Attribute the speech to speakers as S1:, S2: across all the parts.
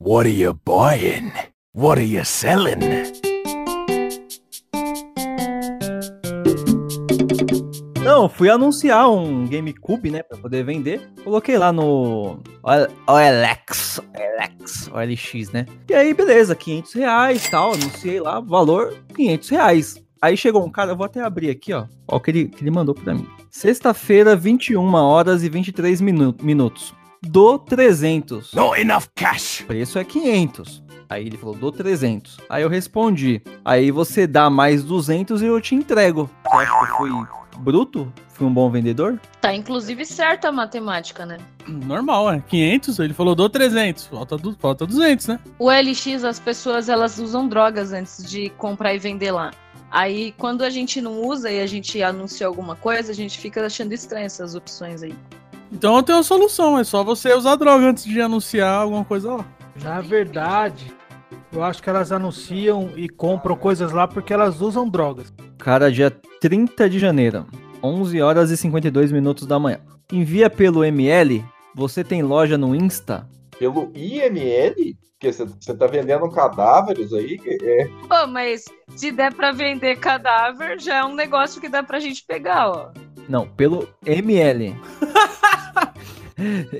S1: What are you buying? What are you selling?
S2: Não, fui anunciar um GameCube, né, pra poder vender. Coloquei lá no OLX, OLX, OLX, né? E aí, beleza, 500 reais tal, anunciei lá, valor 500 reais. Aí chegou um cara, eu vou até abrir aqui, ó, ó o que ele, que ele mandou pra mim. Sexta-feira, 21 horas e 23 minu minutos. Do 300.
S1: Not enough cash.
S2: O preço é 500. Aí ele falou, dou 300. Aí eu respondi, aí você dá mais 200 e eu te entrego. Você acha que eu fui bruto? Fui um bom vendedor?
S3: Tá inclusive certa a matemática, né?
S4: Normal, é. 500, ele falou, dou 300. Falta, du- falta 200, né?
S3: O LX, as pessoas elas usam drogas antes de comprar e vender lá. Aí, quando a gente não usa e a gente anuncia alguma coisa, a gente fica achando estranho essas opções aí.
S4: Então eu tenho a solução, é só você usar droga antes de anunciar alguma coisa lá.
S5: Na verdade, eu acho que elas anunciam e compram coisas lá porque elas usam drogas.
S2: Cara, dia 30 de janeiro, 11 horas e 52 minutos da manhã. Envia pelo ML, você tem loja no Insta?
S6: Pelo IML? Porque você tá vendendo cadáveres aí? É,
S3: Pô, mas se der pra vender cadáver, já é um negócio que dá pra gente pegar, ó.
S2: Não, pelo ML.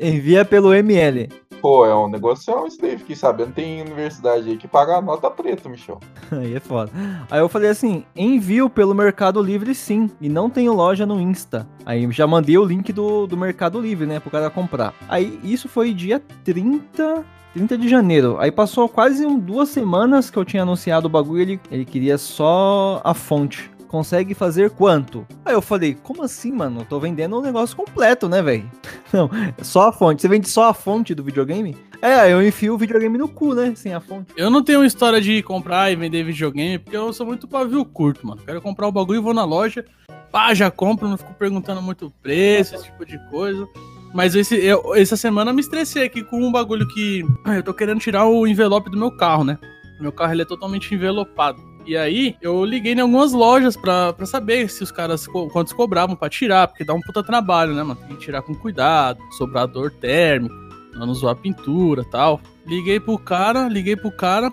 S2: Envia pelo ML.
S6: pô, é um negocião isso daí. Fiquei sabendo, tem universidade aí que paga a nota preta, Michel.
S2: Aí é foda. Aí eu falei assim: envio pelo Mercado Livre sim. E não tenho loja no Insta. Aí já mandei o link do, do Mercado Livre, né? Pro cara comprar. Aí isso foi dia 30. 30 de janeiro. Aí passou quase um, duas semanas que eu tinha anunciado o bagulho. Ele, ele queria só a fonte. Consegue fazer quanto? Aí eu falei, como assim, mano? Eu tô vendendo um negócio completo, né, velho? Não, só a fonte. Você vende só a fonte do videogame? É, eu enfio o videogame no cu, né? Sem a fonte.
S4: Eu não tenho história de comprar e vender videogame, porque eu sou muito pavio curto, mano. Quero comprar o bagulho, vou na loja, pá, já compro, não fico perguntando muito o preço, esse tipo de coisa. Mas esse, eu- essa semana eu me estressei aqui com um bagulho que. ah, Eu tô querendo tirar o envelope do meu carro, né? Meu carro ele é totalmente envelopado. E aí, eu liguei em algumas lojas pra, pra saber se os caras quantos cobravam pra tirar, porque dá um puta trabalho, né, mano? Tem que tirar com cuidado, sobrador térmico, não a pintura tal. Liguei pro cara, liguei pro cara,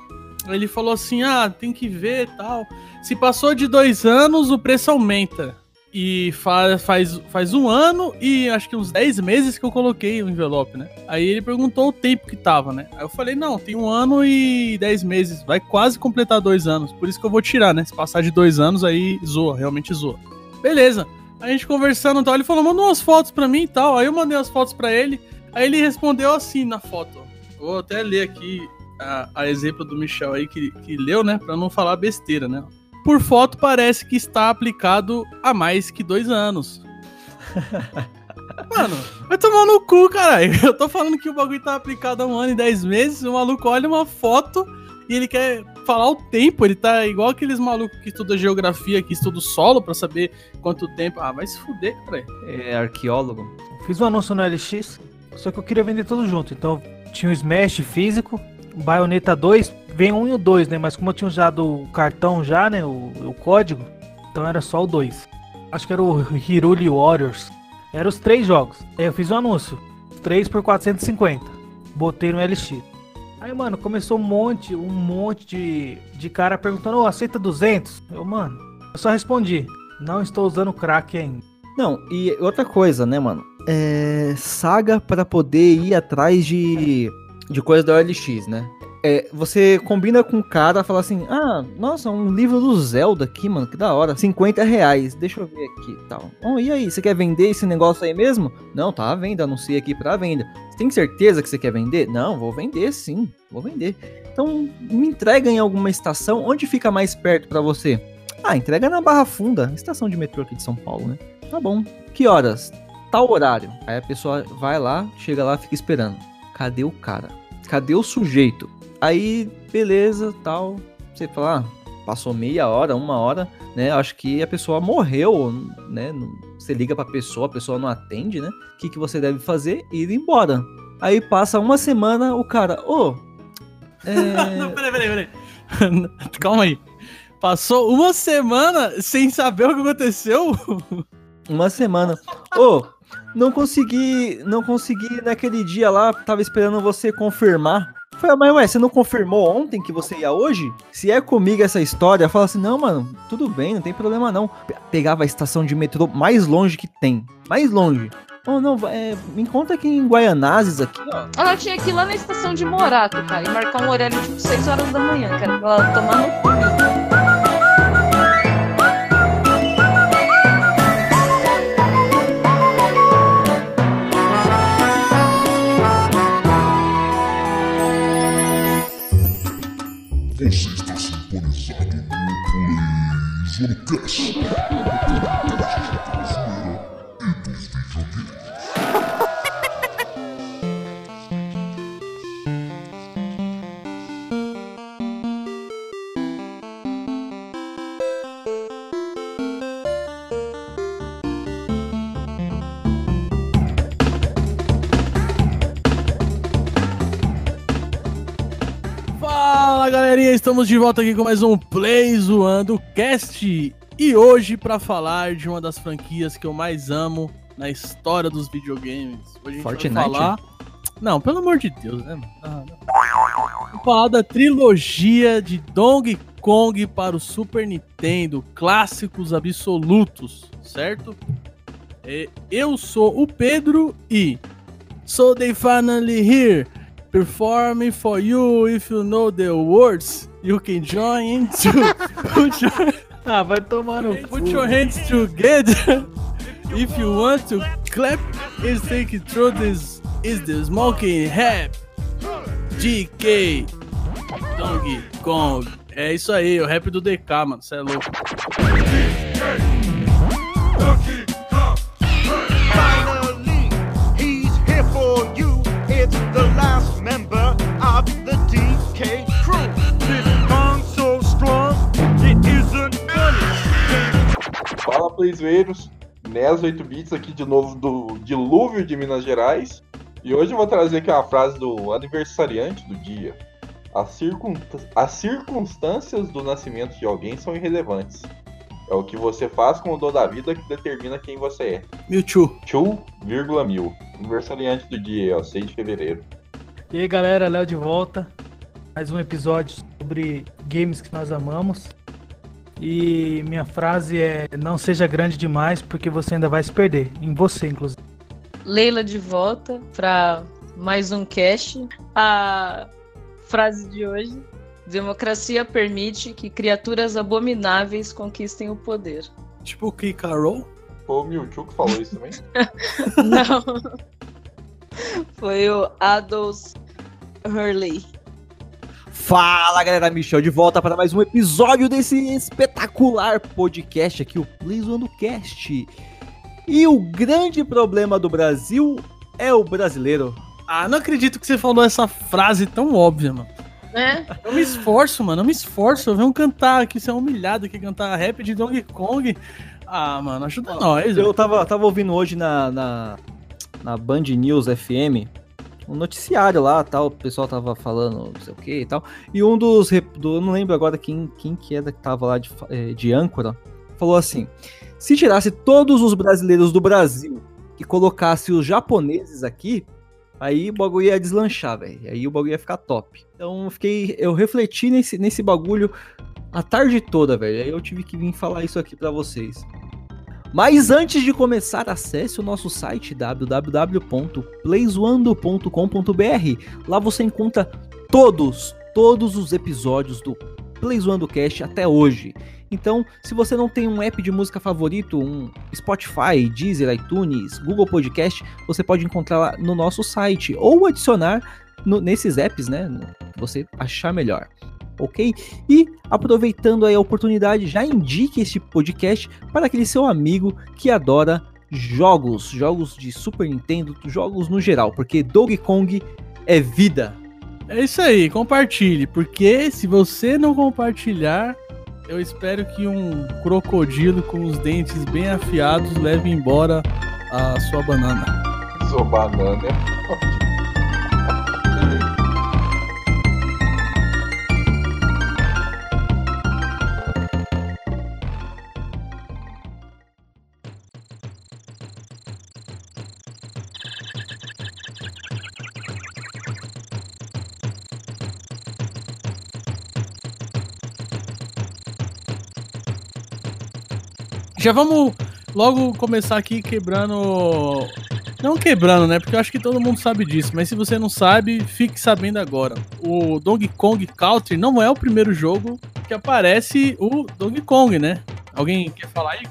S4: ele falou assim: ah, tem que ver tal. Se passou de dois anos, o preço aumenta. E fa faz, faz um ano e acho que uns 10 meses que eu coloquei o envelope, né? Aí ele perguntou o tempo que tava, né? Aí eu falei, não, tem um ano e 10 meses. Vai quase completar dois anos. Por isso que eu vou tirar, né? Se passar de dois anos, aí zoa, realmente zoa. Beleza. A gente conversando e tal, ele falou, manda umas fotos pra mim e tal. Aí eu mandei as fotos pra ele. Aí ele respondeu assim na foto. Vou até ler aqui a, a exemplo do Michel aí que, que leu, né? Pra não falar besteira, né? Por foto parece que está aplicado há mais que dois anos. Mano, vai tomar no cu, caralho. Eu tô falando que o bagulho tá aplicado há um ano e dez meses. O maluco olha uma foto e ele quer falar o tempo. Ele tá igual aqueles malucos que estudam geografia, que estudam solo pra saber quanto tempo. Ah, vai se fuder, caralho.
S2: É arqueólogo.
S5: Fiz um anúncio no LX, só que eu queria vender tudo junto. Então tinha o Smash físico, Bayonetta 2, vem um e o 2, né? Mas como eu tinha usado o cartão já, né? O, o código, então era só o 2. Acho que era o Hiruli Warriors. Eram os três jogos. Aí eu fiz um anúncio. 3 por 450. Botei no LX. Aí, mano, começou um monte, um monte de, de cara perguntando, ô, aceita 200? Eu, mano, eu só respondi, não estou usando crack ainda.
S2: Não, e outra coisa, né, mano? É. Saga pra poder ir atrás de. De coisa da OLX, né? É, você combina com o cara, fala assim: Ah, nossa, um livro do Zelda aqui, mano, que da hora. 50 reais, deixa eu ver aqui tal. Oh, e aí, você quer vender esse negócio aí mesmo? Não, tá à venda, anunciei aqui pra venda. Você tem certeza que você quer vender? Não, vou vender sim, vou vender. Então, me entrega em alguma estação. Onde fica mais perto pra você? Ah, entrega na Barra Funda, estação de metrô aqui de São Paulo, né? Tá bom. Que horas? Tal horário. Aí a pessoa vai lá, chega lá, fica esperando. Cadê o cara? Cadê o sujeito? Aí, beleza, tal. Você fala, ah, passou meia hora, uma hora, né? Acho que a pessoa morreu, né? Não- Você liga pra pessoa, a pessoa não atende, né? O que, que você deve fazer? Ir embora. Aí passa uma semana, o cara, ô.
S4: Não,
S2: é,
S4: peraí, peraí, peraí. Calma aí. Passou uma semana sem saber o que aconteceu?
S2: Uma semana. Ô, não consegui. Não consegui naquele dia lá. Tava esperando você confirmar. Falei, mas ué, você não confirmou ontem que você ia hoje? Se é comigo essa história, fala assim, não, mano, tudo bem, não tem problema não. Pe- Pegava a estação de metrô mais longe que tem. Mais longe. Oh, não, é, me encontra aqui em Guaianazes aqui, ó.
S3: Ela tinha que ir lá na estação de Morato, cara, e marcar um horário tipo 6 horas da manhã, cara, pra ela tomar no cu.
S7: Você está sintonizado no Playzonecast, o
S4: galerinha, estamos de volta aqui com mais um Play Zoando Cast. E hoje para falar de uma das franquias que eu mais amo na história dos videogames. Hoje a gente
S2: Fortnite?
S4: vai falar. Não, pelo amor de Deus, né? Ah, falar da trilogia de Donkey Kong para o Super Nintendo, clássicos absolutos, certo? É, Eu sou o Pedro e So they finally here performing for you if you know the words. You can join to put your,
S5: Ah, vai tomar no
S4: put your hands together. If you want to clap is take through this is the smoking rap GK Donkey Kong. É isso aí o rap do DK mano. Você é louco.
S8: Finally,
S6: Playzoeiros. NES 8 bits aqui de novo do dilúvio de Minas Gerais. E hoje eu vou trazer aqui uma frase do aniversariante do dia. As, circun- As circunstâncias do nascimento de alguém são irrelevantes. É o que você faz com o dor da vida que determina quem você é.
S4: Mewtwo
S6: 2,1000. Aniversariante do dia, ó, 6 de fevereiro.
S5: E aí galera, Léo de volta. Mais um episódio sobre games que nós amamos. E minha frase é: Não seja grande demais, porque você ainda vai se perder. Em você, inclusive.
S3: Leila de volta pra mais um cast. A frase de hoje: Democracia permite que criaturas abomináveis conquistem o poder.
S4: tipo Kikarol
S6: Foi o Mewtwo que falou isso também?
S3: Não. Foi o Adolf Hurley.
S2: Fala galera, Michel de volta para mais um episódio desse espetacular podcast aqui, o Play Zoando Cast. E o grande problema do Brasil é o brasileiro.
S4: Ah, não acredito que você falou essa frase tão óbvia, mano.
S3: Né?
S4: Eu me esforço, mano. Eu me esforço. Eu venho cantar aqui, você é humilhado aqui, cantar rap de Donkey Kong. Ah, mano, ajuda nós.
S2: Eu
S4: velho.
S2: tava, tava ouvindo hoje na, na, na Band News FM um noticiário lá, tal, o pessoal tava falando não sei o que e tal. E um dos, do, não lembro agora quem, quem que era que tava lá de, eh, de âncora, falou assim, se tirasse todos os brasileiros do Brasil e colocasse os japoneses aqui, aí o bagulho ia deslanchar, velho. Aí o bagulho ia ficar top. Então eu fiquei, eu refleti nesse, nesse bagulho a tarde toda, velho. Aí eu tive que vir falar isso aqui pra vocês. Mas antes de começar, acesse o nosso site www.playzoando.com.br. Lá você encontra todos, todos os episódios do Playzoando Cast até hoje. Então, se você não tem um app de música favorito, um Spotify, Deezer, iTunes, Google Podcast, você pode encontrar lá no nosso site ou adicionar no- nesses apps, né? você achar melhor. Ok? E aproveitando aí a oportunidade, já indique este podcast para aquele seu amigo que adora jogos, jogos de Super Nintendo, jogos no geral, porque Donkey Kong é vida.
S4: É isso aí, compartilhe. Porque se você não compartilhar, eu espero que um crocodilo com os dentes bem afiados leve embora a sua banana.
S6: Sou banana.
S4: Já vamos logo começar aqui quebrando. Não quebrando, né? Porque eu acho que todo mundo sabe disso. Mas se você não sabe, fique sabendo agora. O Donkey Kong Country não é o primeiro jogo que aparece o Donkey Kong, né? Alguém quer falar aí?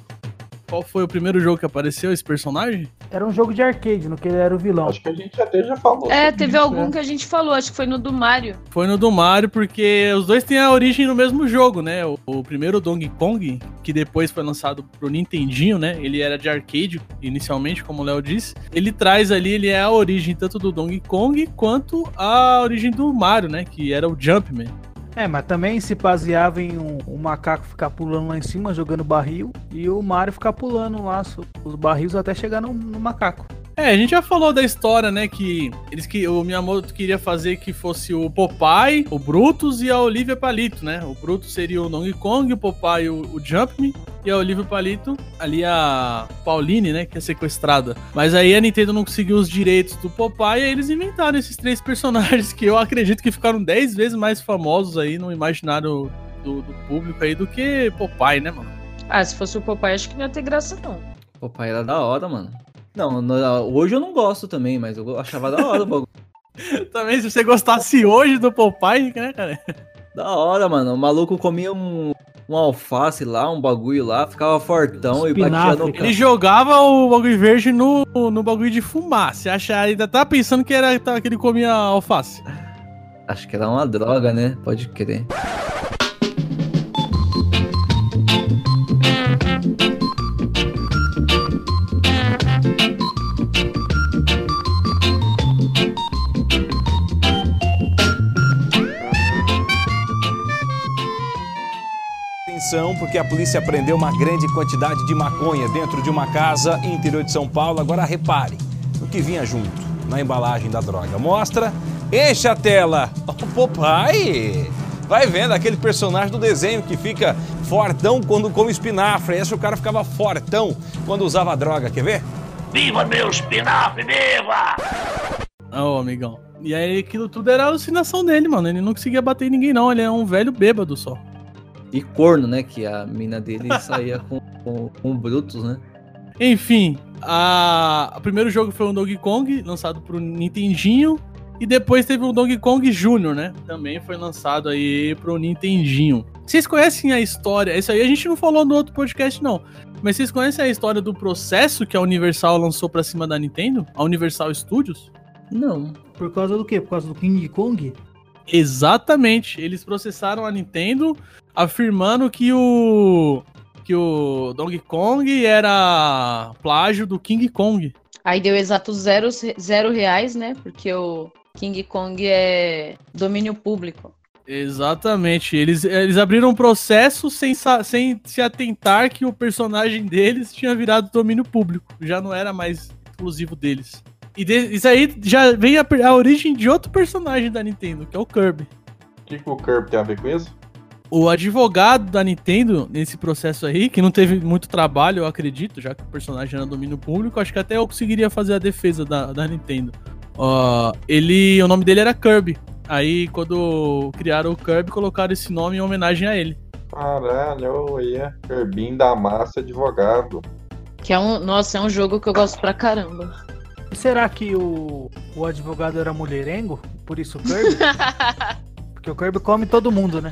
S4: Qual foi o primeiro jogo que apareceu esse personagem?
S5: Era um jogo de arcade, no que ele era o vilão.
S6: Acho que a gente até já falou.
S3: É, teve
S6: isso,
S3: algum
S6: né?
S3: que a gente falou, acho que foi no do Mario.
S4: Foi no do Mario, porque os dois têm a origem no mesmo jogo, né? O, o primeiro Donkey Kong, que depois foi lançado pro Nintendinho, né? Ele era de arcade inicialmente, como o Léo disse. Ele traz ali, ele é a origem tanto do Donkey Kong quanto a origem do Mario, né? Que era o Jumpman.
S5: É, mas também se baseava em um, um macaco ficar pulando lá em cima, jogando barril, e o Mario ficar pulando lá os barris até chegar no, no macaco.
S4: É, a gente já falou da história, né? Que eles que o Miyamoto queria fazer que fosse o Popeye, o Brutus e a Olivia Palito, né? O Brutus seria o Donkey Kong, o Popeye o, o Jumpman e a Olivia Palito ali a Pauline, né? Que é sequestrada. Mas aí a Nintendo não conseguiu os direitos do Popeye e aí eles inventaram esses três personagens que eu acredito que ficaram dez vezes mais famosos aí no imaginário do, do público aí do que Popeye, né, mano?
S3: Ah, se fosse o Popeye, acho que não ia ter graça, não.
S2: Papai era da hora, mano. Não, no- hoje eu não gosto também, mas eu achava da hora o bagulho.
S4: Também, se você gostasse hoje do Popeye, né, cara?
S2: Da hora, mano. O maluco comia um, um alface lá, um bagulho lá, ficava fortão e batia no
S5: cara.
S4: Ele jogava o bagulho verde no, no bagulho de fumar. Você acha, ainda tá pensando que era tá, que ele comia alface.
S2: Acho que era uma droga, né? Pode crer.
S9: Atenção, porque a polícia prendeu uma grande quantidade de maconha dentro de uma casa em interior de São Paulo. Agora repare o que vinha junto na embalagem da droga. Mostra, enche a tela. Oh, Popeye! Vai vendo aquele personagem do desenho que fica fortão quando come espinafre. Esse o cara ficava fortão quando usava droga. Quer ver?
S4: Ô, amigão. E aí aquilo tudo era alucinação dele, mano. Ele não conseguia bater em ninguém, não. Ele é um velho bêbado só.
S2: E corno, né? Que a mina dele saía com, com, com Brutus, né?
S4: Enfim, a... o primeiro jogo foi o Donkey Kong, lançado pro Nintendinho. E depois teve o Donkey Kong Jr., né? Também foi lançado aí pro Nintendinho. Vocês conhecem a história? Isso aí a gente não falou no outro podcast, não. Mas vocês conhecem a história do processo que a Universal lançou pra cima da Nintendo? A Universal Studios?
S2: Não.
S5: Por causa do quê? Por causa do King Kong?
S4: Exatamente. Eles processaram a Nintendo afirmando que o que o Donkey Kong era plágio do King Kong.
S3: Aí deu exato zero, zero reais, né? Porque o King Kong é domínio público.
S4: Exatamente. Eles, eles abriram um processo sem, sem se atentar que o personagem deles tinha virado domínio público. Já não era mais exclusivo deles. E de- isso aí já vem a, a origem de outro personagem da Nintendo, que é o Kirby.
S6: O que, que o Kirby tem a ver com isso?
S4: O advogado da Nintendo, nesse processo aí, que não teve muito trabalho, eu acredito, já que o personagem era domínio público, acho que até eu conseguiria fazer a defesa da, da Nintendo. Ó, ele, o nome dele era Kirby. Aí, quando criaram o Kirby, colocaram esse nome em homenagem a ele.
S6: Caralho, ia. Kirbinho da massa advogado.
S3: Que é um. Nossa, é um jogo que eu gosto pra caramba.
S5: Será que o, o advogado era mulherengo? Por isso o Kirby? Porque o Kirby come todo mundo, né?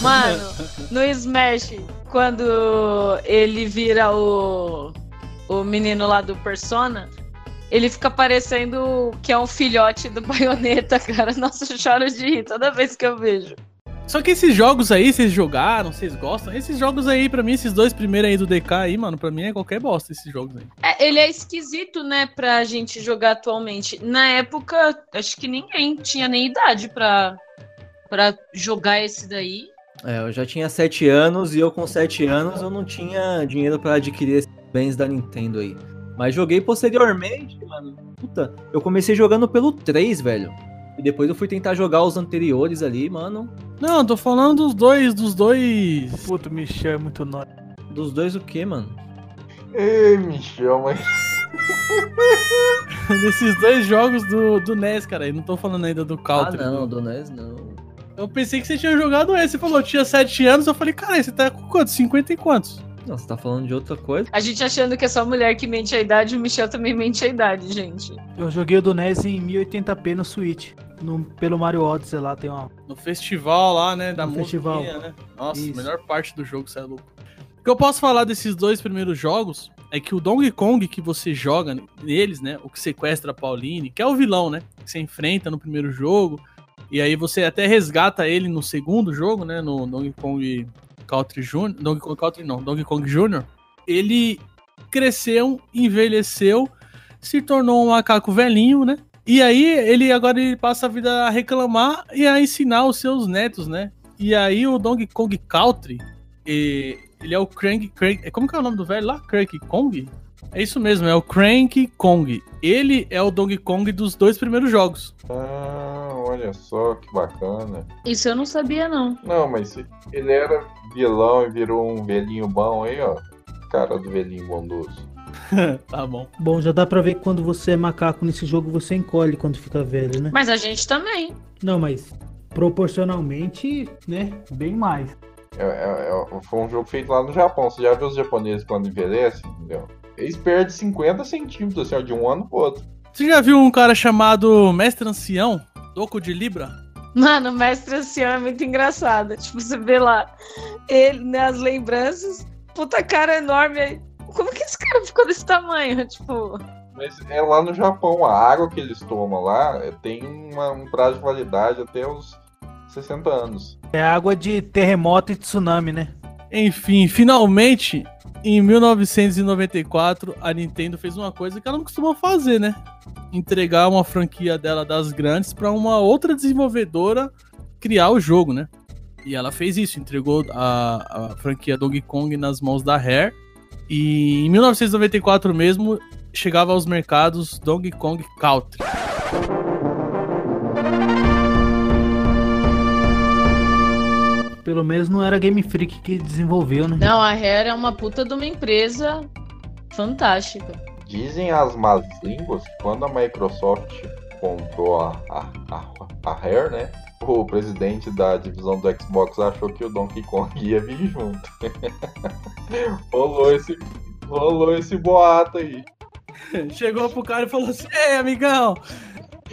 S3: Mano, no Smash, quando ele vira o, o menino lá do Persona, ele fica parecendo que é um filhote do baioneta, cara. Nossa, eu choro de rir toda vez que eu vejo.
S4: Só que esses jogos aí, vocês jogaram, vocês gostam? Esses jogos aí, pra mim, esses dois primeiros aí do DK aí, mano, pra mim é qualquer bosta esses jogos aí.
S3: É, ele é esquisito, né, pra gente jogar atualmente. Na época, acho que ninguém tinha nem idade pra, pra jogar esse daí.
S2: É, eu já tinha 7 anos e eu com 7 anos eu não tinha dinheiro pra adquirir esses bens da Nintendo aí. Mas joguei posteriormente, mano. Puta, eu comecei jogando pelo 3, velho. E depois eu fui tentar jogar os anteriores ali, mano.
S4: Não, tô falando dos dois, dos dois.
S5: Puto, Michel é muito nóis.
S2: Dos dois o quê, mano?
S6: Ei, me chama.
S4: desses dois jogos do, do NES, cara. Eu não tô falando ainda do
S2: Ah,
S4: Counter.
S2: não, do NES não.
S4: Eu pensei que você tinha jogado esse. Você falou, tinha 7 anos. Eu falei, cara, você tá com quantos? 50 e quantos?
S2: Não, você tá falando de outra coisa?
S3: A gente achando que é só mulher que mente a idade, o Michel também mente a idade, gente.
S5: Eu joguei o do NES em 1080p no Switch. No, pelo Mario Odyssey lá tem uma.
S4: No festival lá, né? Da
S5: No festival.
S4: né? Nossa,
S5: Isso.
S4: a melhor parte do jogo, você é louco. O que eu posso falar desses dois primeiros jogos é que o Donkey Kong que você joga neles, né? O que sequestra a Pauline, que é o vilão, né? Que você enfrenta no primeiro jogo. E aí você até resgata ele no segundo jogo, né? No Donkey Kong Country Jr. Donkey Kong Country não, Donkey Kong Jr. Ele cresceu, envelheceu, se tornou um macaco velhinho, né? E aí ele agora ele passa a vida a reclamar e a ensinar os seus netos, né? E aí o Donkey Kong Country, ele é o Crank, Crank, como que é o nome do velho lá? Crank Kong? É isso mesmo, é o Crank Kong. Ele é o Donkey Kong dos dois primeiros jogos.
S6: Ah, olha só que bacana.
S3: Isso eu não sabia, não.
S6: Não, mas ele era vilão e virou um velhinho bom aí, ó. Cara do velhinho bondoso.
S4: tá bom.
S10: Bom, já dá pra ver que quando você é macaco nesse jogo, você encolhe quando fica velho, né?
S3: Mas a gente também.
S10: Não, mas proporcionalmente, né? Bem mais.
S6: É, é- é- foi um jogo feito lá no Japão. Você já viu os japoneses quando envelhecem? Entendeu? Eles perdem 50 centímetros assim, ó, de um ano pro outro.
S4: Você já viu um cara chamado Mestre Ancião, Doco de Libra?
S3: Mano, o mestre ancião é muito engraçado. Tipo, você vê lá ele nas lembranças, puta cara enorme. aí, Como que esse cara ficou desse tamanho? Tipo,
S6: Mas é lá no Japão, a água que eles tomam lá é, tem uma- um prazo de validade até os 60 anos.
S5: É água de terremoto e tsunami, né?
S4: Enfim, finalmente, em 1994, a Nintendo fez uma coisa que ela não costuma fazer, né? Entregar uma franquia dela das grandes para uma outra desenvolvedora criar o jogo, né? E ela fez isso, entregou a, a franquia Donkey Kong nas mãos da Rare. E em 1994 mesmo, chegava aos mercados Donkey Kong Country.
S10: Pelo menos não era Game Freak que desenvolveu, né?
S3: não, a Rare é uma puta de uma empresa fantástica.
S6: Dizem as más línguas que quando a Microsoft comprou a, a, a, a Rare, né? O presidente da divisão do Xbox achou que o Donkey Kong ia vir junto. rolou, esse, rolou esse boato aí.
S4: Chegou pro cara e falou assim: Ei, amigão,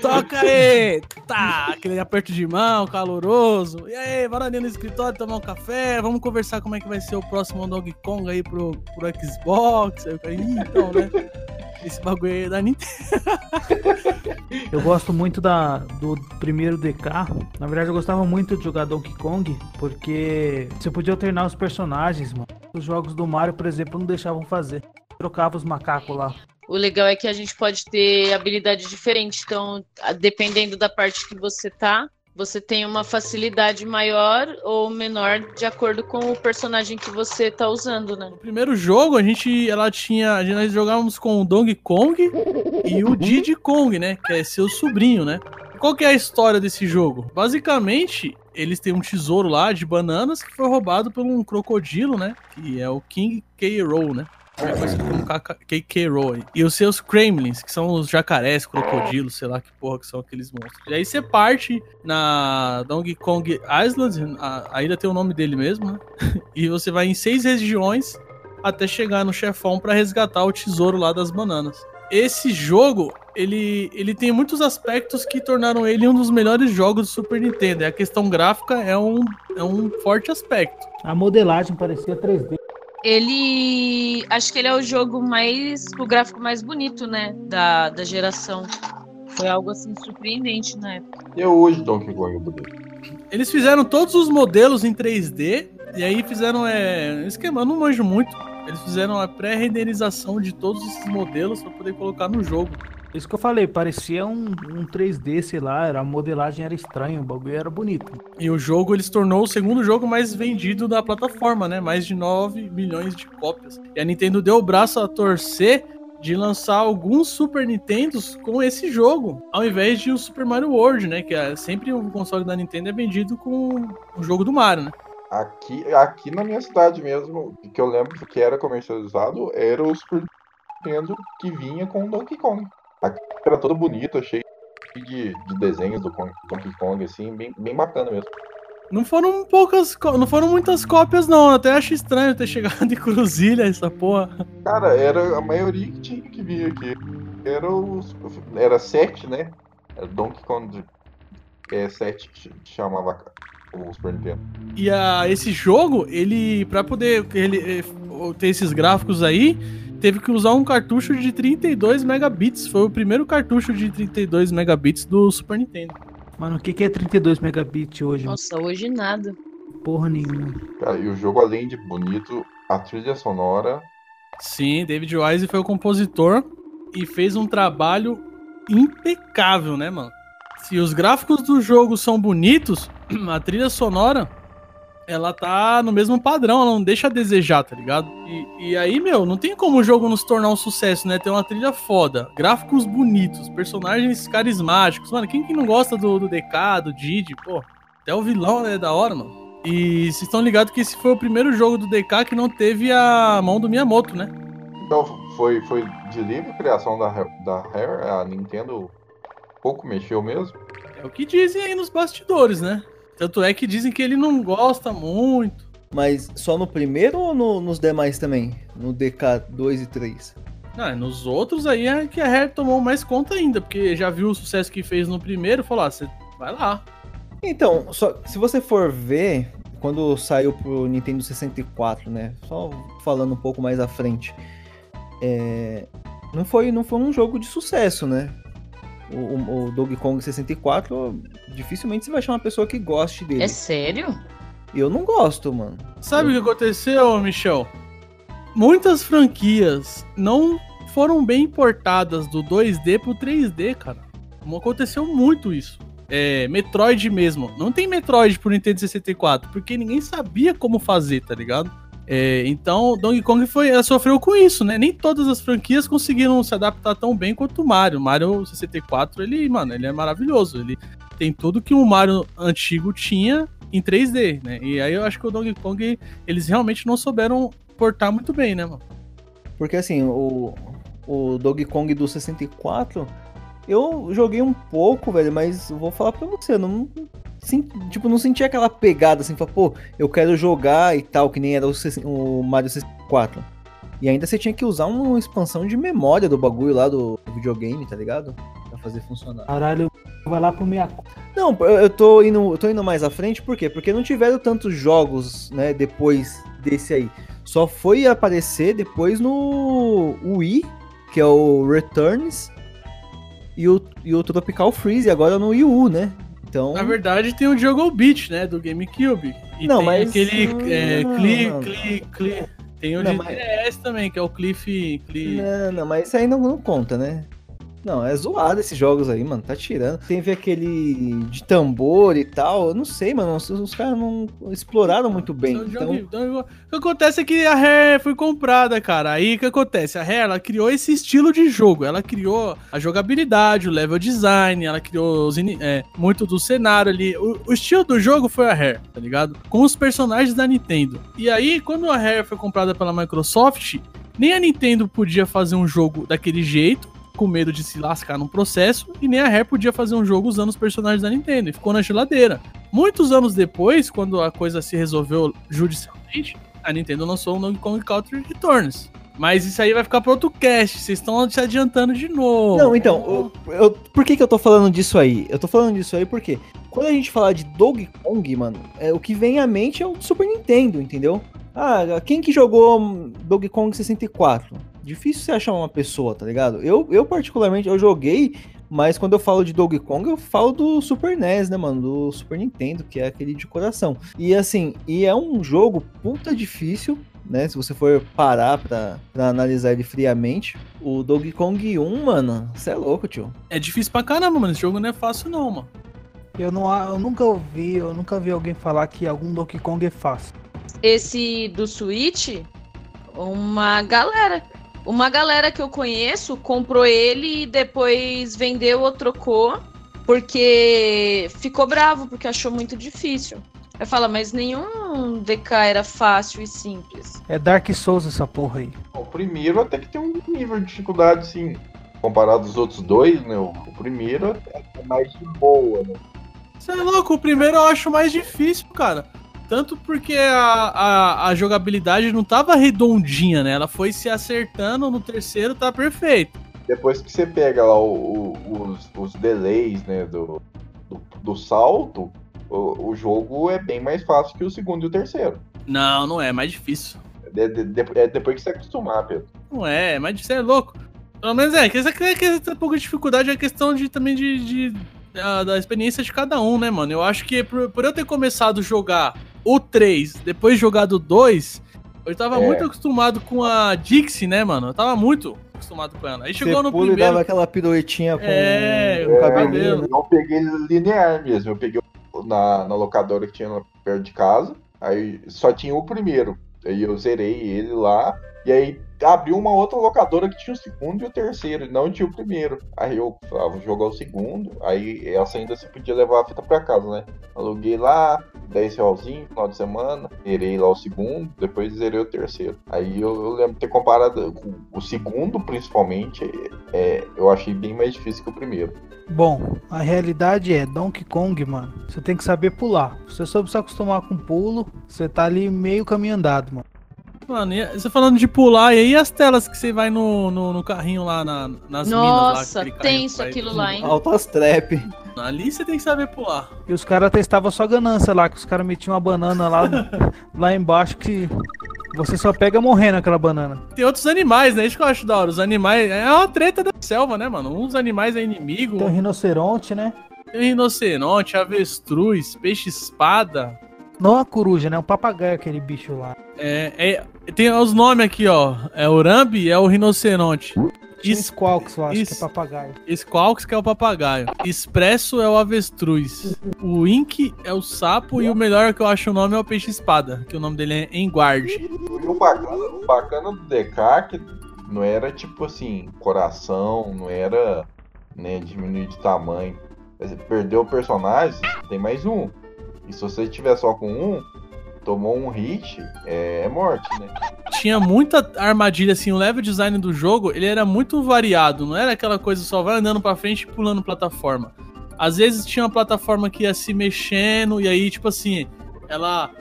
S4: toca aí! Tá, aquele aperto de mão, caloroso. E aí, ali no escritório tomar um café, vamos conversar como é que vai ser o próximo Donkey Kong aí pro, pro Xbox. Aí falei, "Ih, então, né? Esse bagulho aí é da Nintendo.
S5: Eu gosto muito da, do primeiro DK. Na verdade, eu gostava muito de jogar Donkey Kong, porque você podia alternar os personagens, mano. Os jogos do Mario, por exemplo, não deixavam fazer. Trocava os macacos lá.
S3: O legal é que a gente pode ter habilidade diferente. Então, dependendo da parte que você tá, você tem uma facilidade maior ou menor de acordo com o personagem que você tá usando, né?
S4: No primeiro jogo, a gente, ela tinha, a gente, nós jogávamos com o Donkey Kong e o Diddy Kong, né? Que é seu sobrinho, né? Qual que é a história desse jogo? Basicamente, eles têm um tesouro lá de bananas que foi roubado por um crocodilo, né? Que é o King K. Rool, né? Como KK Rool. E os seus Kremlins, que são os jacarés, crocodilos, sei lá que porra que são aqueles monstros. E aí você parte na Donkey Kong Island, a, a ilha tem o nome dele mesmo, né? E você vai em seis regiões até chegar no chefão pra resgatar o tesouro lá das bananas. Esse jogo, ele, ele tem muitos aspectos que tornaram ele um dos melhores jogos do Super Nintendo. E a questão gráfica é um, é um forte aspecto.
S10: A modelagem parecia 3D.
S3: Ele. Acho que ele é o jogo mais. o gráfico mais bonito, né? Da, da geração. Foi algo assim surpreendente na época.
S6: E hoje Donkey Kong é bonito.
S4: Eles fizeram todos os modelos em 3D e aí fizeram é, esquema, eu não manjo muito. Eles fizeram a pré-renderização de todos esses modelos para poder colocar no jogo.
S5: Isso que eu falei, parecia um, um 3D, sei lá, era, a modelagem era estranha, o bagulho era bonito.
S4: E o jogo ele se tornou o segundo jogo mais vendido da plataforma, né? Mais de 9 milhões de cópias. E a Nintendo deu o braço a torcer de lançar alguns Super Nintendos com esse jogo, ao invés de o Super Mario World, né? Que é sempre o console da Nintendo é vendido com o jogo do Mario, né?
S6: Aqui, aqui na minha cidade mesmo, que eu lembro que era comercializado, era o Super Nintendo que vinha com o Donkey Kong. Aqui era todo bonito, cheio de, de desenhos do Donkey Kong, assim, bem, bem bacana mesmo.
S4: Não foram poucas, não foram muitas cópias, não. Eu até acho estranho ter chegado em Cruzilha essa porra.
S6: Cara, era a maioria que tinha que vir aqui. Era os. Era 7, né? Era Donkey Kong é, 7 que ch- chamava o Super Nintendo.
S4: E a, esse jogo, ele, pra poder ele, ter esses gráficos aí, teve que usar um cartucho de 32 megabits. Foi o primeiro cartucho de 32 megabits do Super Nintendo.
S10: Mano, o que, que é 32 megabits hoje?
S3: Nossa, hoje nada.
S10: Porra nenhuma.
S6: Cara, e o jogo, além de bonito, a trilha sonora.
S4: Sim, David Wise foi o compositor e fez um trabalho impecável, né, mano? Se os gráficos do jogo são bonitos, a trilha sonora ela tá no mesmo padrão, ela não deixa a desejar, tá ligado? E, e aí, meu, não tem como o jogo não se tornar um sucesso, né? Ter uma trilha foda, gráficos bonitos, personagens carismáticos. Mano, quem que não gosta do, do DK, do Didi, pô? Até o vilão é da hora, mano. E vocês estão ligados que esse foi o primeiro jogo do DK que não teve a mão do Miyamoto, né?
S6: Então, foi, foi de livre criação da, da Rare, a Nintendo pouco mexeu mesmo.
S4: É o que dizem aí nos bastidores, né? Tanto é que dizem que ele não gosta muito.
S2: Mas só no primeiro ou no- nos demais também? No DK 2 e 3?
S4: Ah, nos outros aí é que a Rare tomou mais conta ainda, porque já viu o sucesso que fez no primeiro e falou: ah, você vai lá.
S2: Então, só, se você for ver, quando saiu pro Nintendo 64, né? Só falando um pouco mais à frente. é, não, foi, não foi um jogo de sucesso, né? O, o, Donkey Kong 64, dificilmente você vai achar uma pessoa que goste dele.
S3: É sério?
S2: Eu não gosto, mano.
S4: Sabe o que aconteceu, Michel? Muitas franquias não foram bem importadas do 2D pro 3D, cara. Aconteceu muito isso. É, Metroid mesmo. Não tem Metroid pro Nintendo 64, porque ninguém sabia como fazer, tá ligado? É, então, Donkey Kong foi, sofreu com isso, né? Nem todas as franquias conseguiram se adaptar tão bem quanto o Mario. O Mario 64, ele, mano, ele é maravilhoso. Ele tem tudo que o Mario antigo tinha em 3D, né? E aí eu acho que o Donkey Kong, eles realmente não souberam portar muito bem, né, mano?
S2: Porque assim, o, o Donkey Kong do 64, eu joguei um pouco, velho, mas vou falar pra você, não. Tipo, não senti aquela pegada assim, falar, pô, eu quero jogar e tal, que nem era o, 60 o Mario 64. E ainda você tinha que usar uma expansão de memória do bagulho lá do videogame, tá ligado? Pra fazer funcionar.
S10: Caralho, vai lá pro minha
S2: Não, eu eu tô indo, eu tô indo mais à frente, por quê? Porque não tiveram tantos jogos, né, depois desse aí. Só foi aparecer depois no Wii, que é o Returns, e o, e o Tropical Freeze, agora no Wii U, né? Então,
S4: Na verdade, tem o Jungle Beat, né, do GameCube. E
S2: Não,
S4: tem
S2: mas-
S4: aquele é,
S2: não,
S4: Cli,
S2: não.
S4: Cli, Cli. Tem o
S2: Não,
S4: de
S2: mas-
S4: DS também, que é o Cliff. Cli...
S2: não, não, mas isso aí não, não conta, né? Não, é zoado esses jogos aí, mano, tá tirando. Teve aquele de tambor e tal, eu não sei, mano, os, os caras não exploraram muito bem. Então,
S4: então, o que acontece é que a Rare foi comprada, cara. Aí o que acontece? A Rare ela criou esse estilo de jogo. Ela criou a jogabilidade, o level design, ela criou é, muito do cenário ali. O, o estilo do jogo foi a Rare, tá ligado? Com os personagens da Nintendo. E aí, quando a Rare foi comprada pela Microsoft, nem a Nintendo podia fazer um jogo daquele jeito. Com medo de se lascar num processo, e nem a Rare podia fazer um jogo usando os personagens da Nintendo, e ficou na geladeira. Muitos anos depois, quando a coisa se resolveu judicialmente, a Nintendo lançou o Donkey Kong Country Returns. Mas isso aí vai ficar para outro cast, vocês estão se adiantando de novo.
S2: Não, então, eu- eu- por que, que eu tô falando disso aí? Eu tô falando disso aí porque quando a gente fala de Donkey Kong, mano, é, o que vem à mente é o Super Nintendo, entendeu? Ah, quem que jogou Donkey Kong 64? Difícil você achar uma pessoa, tá ligado? Eu, eu particularmente, eu joguei, mas quando eu falo de Donkey Kong, eu falo do Super NES, né, mano? Do Super Nintendo, que é aquele de coração. E assim, e é um jogo puta difícil, né? Se você for parar pra, pra analisar ele friamente, o Donkey Kong 1, mano, você é louco, tio.
S4: É difícil pra caramba, mano. Esse jogo não é fácil, não, mano.
S5: Eu, não, eu nunca ouvi, eu nunca vi alguém falar que algum Donkey Kong é fácil.
S3: Esse do Switch, uma galera. Uma galera que eu conheço comprou ele e depois vendeu ou trocou porque ficou bravo, porque achou muito difícil. Eu falo, mas nenhum DK era fácil e simples.
S5: É Dark Souls essa porra aí.
S6: O primeiro até que tem um nível de dificuldade, sim. Comparado aos outros dois, né? O, o primeiro é mais de boa, né?
S4: Você é louco, o primeiro eu acho mais difícil, cara. Tanto porque a, a, a jogabilidade não tava redondinha, né? Ela foi se acertando no terceiro, tá perfeito.
S6: Depois que você pega lá o- o- os, os delays, né, do, do, do salto, o, o jogo é bem mais fácil que o segundo e o terceiro.
S4: Não, não é, é mais difícil.
S6: De- de- de- é depois que você acostumar, Pedro.
S4: Não é, é mais difícil, é louco. Pelo menos é, que essa que pouco de dificuldade é questão de também de, de- da, da experiência de cada um, né, mano? Eu acho que por, por eu ter começado a jogar o 3, depois jogado o 2, eu tava
S6: É.
S4: muito acostumado com a Dixie, né, mano? Eu tava muito acostumado com ela. Aí chegou
S2: Você
S4: no
S2: pula e
S4: primeiro.
S2: dava aquela piruetinha com
S4: É, o cabelo.
S2: cabelinho.
S6: Eu peguei linear mesmo. Eu peguei na, na locadora que tinha lá perto de casa. Aí só tinha o primeiro. Aí eu zerei ele lá. E aí abriu uma outra locadora que tinha o segundo e o terceiro. E não tinha o primeiro. Aí eu falei, vou jogar o segundo. Aí essa ainda você podia levar a fita pra casa, né? Aluguei lá, 10 realzinho, final de semana. Zerei lá o segundo, depois zerei o terceiro. Aí eu, eu lembro ter comparado com o segundo, principalmente. É, eu achei bem mais difícil que o primeiro.
S5: Bom, a realidade é, Donkey Kong, mano, você tem que saber pular. Se você soube se acostumar com pulo, você tá ali meio caminho andado, mano.
S4: Mano, e você falando de pular, e aí as telas que você vai no, no, no carrinho lá, na- nas minas lá?
S3: Nossa,
S4: carrinho
S3: tenso aquilo lá, hein?
S2: Altas trap.
S4: Ali você tem que saber pular.
S5: E os caras testavam só ganância lá, que os caras metiam uma banana lá, lá embaixo que você só pega morrendo aquela banana.
S4: Tem outros animais, né? Isso que eu acho da hora. Os animais. É uma treta da selva, né, mano? Uns animais é inimigo.
S5: Tem um rinoceronte, né?
S4: Tem rinoceronte, avestruz, peixe-espada.
S5: Não a coruja, né? Um papagaio aquele bicho lá.
S4: É, é- tem os nomes aqui, ó. É o Rambi é o rinoceronte.
S5: Squawks, eu acho que é papagaio.
S4: Squawks, que é o papagaio. Expresso é o avestruz. O Ink é o sapo. E o melhor que eu acho o nome é o peixe-espada. Que o nome dele é Enguarde.
S6: E o bacana, o bacana do DK que não era tipo assim, coração, não era né, diminuir de tamanho. Você perdeu o personagem, tem mais um. E se você tiver só com um, tomou um hit, é, é morte, né?
S4: tinha muita armadilha, assim, o level design do jogo, ele era muito variado, não era aquela coisa só vai andando pra frente e pulando plataforma. Às vezes tinha uma plataforma que ia se mexendo, e aí, tipo assim, ela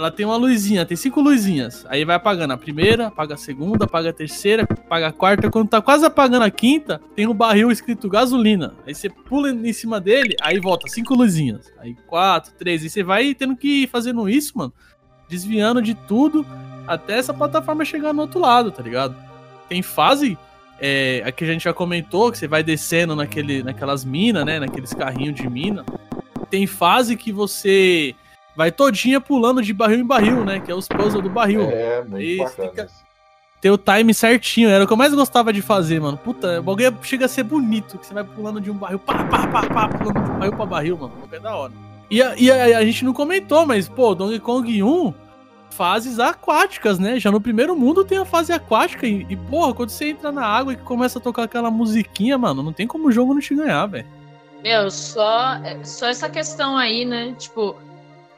S4: ela tem uma luzinha, tem cinco luzinhas. Aí vai apagando a primeira, apaga a segunda, apaga a terceira, apaga a quarta. Quando tá quase apagando a quinta, tem um barril escrito gasolina. Aí você pula em cima dele, aí volta cinco luzinhas. Aí quatro, três. E você vai tendo que ir fazendo isso, mano. Desviando de tudo até essa plataforma chegar no outro lado, tá ligado? Tem fase é, a que a gente já comentou, que você vai descendo naquele, naquelas minas, né? Naqueles carrinhos de mina. Tem fase que você vai todinha pulando de barril em barril, né? Que é os puzzles do barril.
S6: É, muito bacana.
S4: fica- Ter o time certinho, era o que eu mais gostava de fazer, mano. Puta, o bagulho chega a ser bonito, que você vai pulando de um barril, pá, pá, pá, pá, pulando de barril pra barril, mano. O é da hora. E, a, e a, a gente não comentou, mas, pô, Donkey Kong 1, fases aquáticas, né? Já no primeiro mundo tem a fase aquática. E, e, porra, quando você entra na água e começa a tocar aquela musiquinha, mano, não tem como o jogo não te ganhar, velho.
S3: Meu, só, é, só essa questão aí, né? Tipo,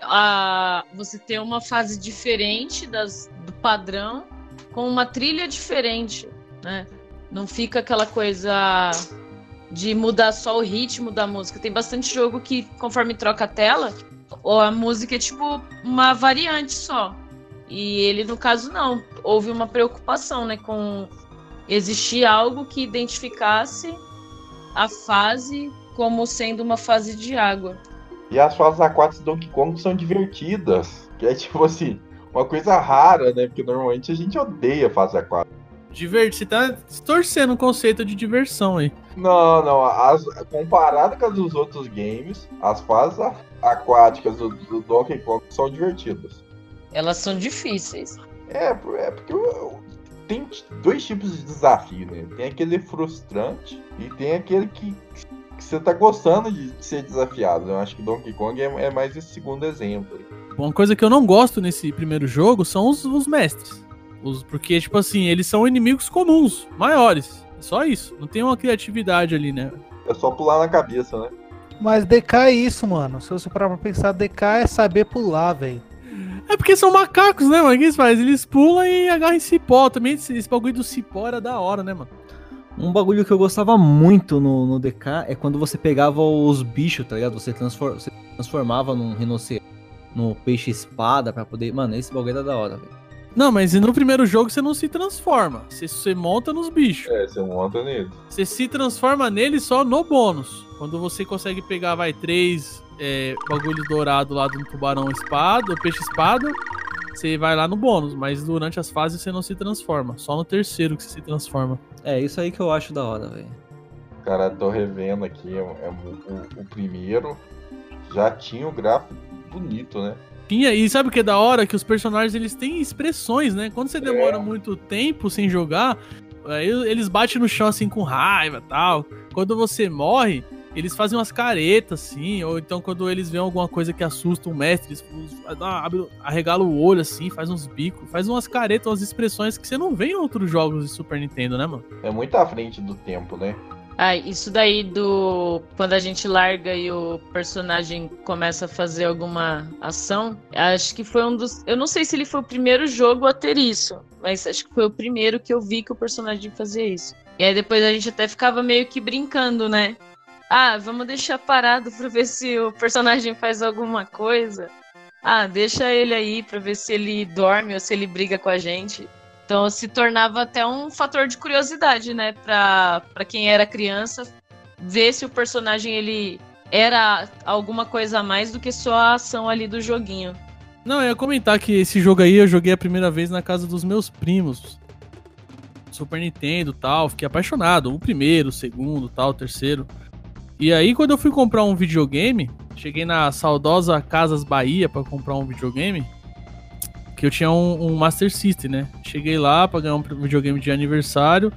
S3: a, você ter uma fase diferente das, do padrão com uma trilha diferente, né? Não fica aquela coisa de mudar só o ritmo da música. Tem bastante jogo que, conforme troca a tela, ou a música é tipo uma variante só. E ele, no caso, não. Houve uma preocupação, né? Com existir algo que identificasse a fase como sendo uma fase de água.
S6: E as fases aquáticas do Donkey Kong são divertidas. Que é tipo assim, uma coisa rara, né? Porque normalmente a gente odeia fase aquática.
S4: Diver... Você tá distorcendo o conceito de diversão aí.
S6: Não, não. As, comparado com as dos outros games, as fases aquáticas do, do Donkey Kong são divertidas.
S3: Elas são difíceis.
S6: É, é porque tem dois tipos de desafio, né? Tem aquele frustrante e tem aquele que, que você tá gostando de, ser desafiado. Eu acho que Donkey Kong é, é mais esse segundo exemplo. aí.
S4: Uma coisa que eu não gosto nesse primeiro jogo são os, os mestres. Os, porque, tipo assim, eles são inimigos comuns, maiores. É só isso. Não tem uma criatividade ali, né?
S6: É só pular na cabeça, né?
S5: Mas DK é isso, mano. Se você parar pra pensar, DK é saber pular, velho.
S4: É porque são macacos, né, mano? O que eles fazem? Eles pulam e agarram em cipó. Também esse, esse bagulho do cipó era da hora, né, mano?
S2: Um bagulho que eu gostava muito no, no DK é quando você pegava os bichos, tá ligado? Você, transfor- você transformava num rinoceronte, no peixe espada pra poder. Mano, esse bagulho era da hora, velho.
S4: Não, mas no primeiro jogo você não se transforma. Você, você monta nos bichos.
S6: É, você monta nele.
S4: Você se transforma nele só no bônus. Quando você consegue pegar, vai, três é, bagulho dourado lá do tubarão espada, peixe espada, você vai lá no bônus. Mas durante as fases você não se transforma. Só no terceiro que você se transforma.
S2: É, isso aí que eu acho da hora, velho.
S6: Cara, tô revendo aqui, é, é o, o- o primeiro já tinha o gráfico bonito, né?
S4: Tinha, e sabe o que é da hora? Que os personagens eles têm expressões, né? Quando você demora
S6: É.
S4: muito tempo sem jogar, aí eles batem no chão assim com raiva e tal. Quando você morre, eles fazem umas caretas assim, ou então quando eles veem alguma coisa que assusta o mestre, eles dá- abre- arregala o olho assim, faz uns bicos, faz umas caretas, umas expressões que você não vê em outros jogos de Super Nintendo, né, mano?
S6: É muito à frente do tempo, né?
S3: Ah, isso daí do. Quando a gente larga e o personagem começa a fazer alguma ação, acho que foi um dos. Eu não sei se ele foi o primeiro jogo a ter isso, mas acho que foi o primeiro que eu vi que o personagem fazia isso. E aí depois a gente até ficava meio que brincando, né? Ah, vamos deixar parado pra ver se o personagem faz alguma coisa. Ah, deixa ele aí pra ver se ele dorme ou se ele briga com a gente. Então se tornava até um fator de curiosidade, né, Pra pra quem era criança, ver se o personagem ele era alguma coisa a mais do que só a ação ali do joguinho.
S4: Não, eu ia comentar que esse jogo aí eu joguei a primeira vez na casa dos meus primos. Super Nintendo tal, fiquei apaixonado. O primeiro, o segundo, tal, o terceiro. E aí, quando eu fui comprar um videogame, cheguei na saudosa Casas Bahia pra comprar um videogame. Que eu tinha um, um Master System, né? Cheguei lá pra ganhar um videogame de aniversário.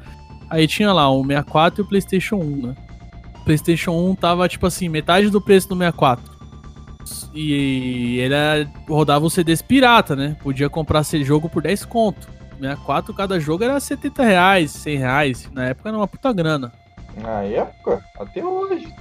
S4: Aí tinha lá o 64 e o PlayStation 1, né? O PlayStation 1 tava tipo assim, metade do preço do 64. E ele era- rodava os CDs pirata, né? Podia comprar esse jogo por 10 conto. 64, cada jogo era 70 reais, 100 reais. Na época era uma puta grana.
S6: Na época, até hoje.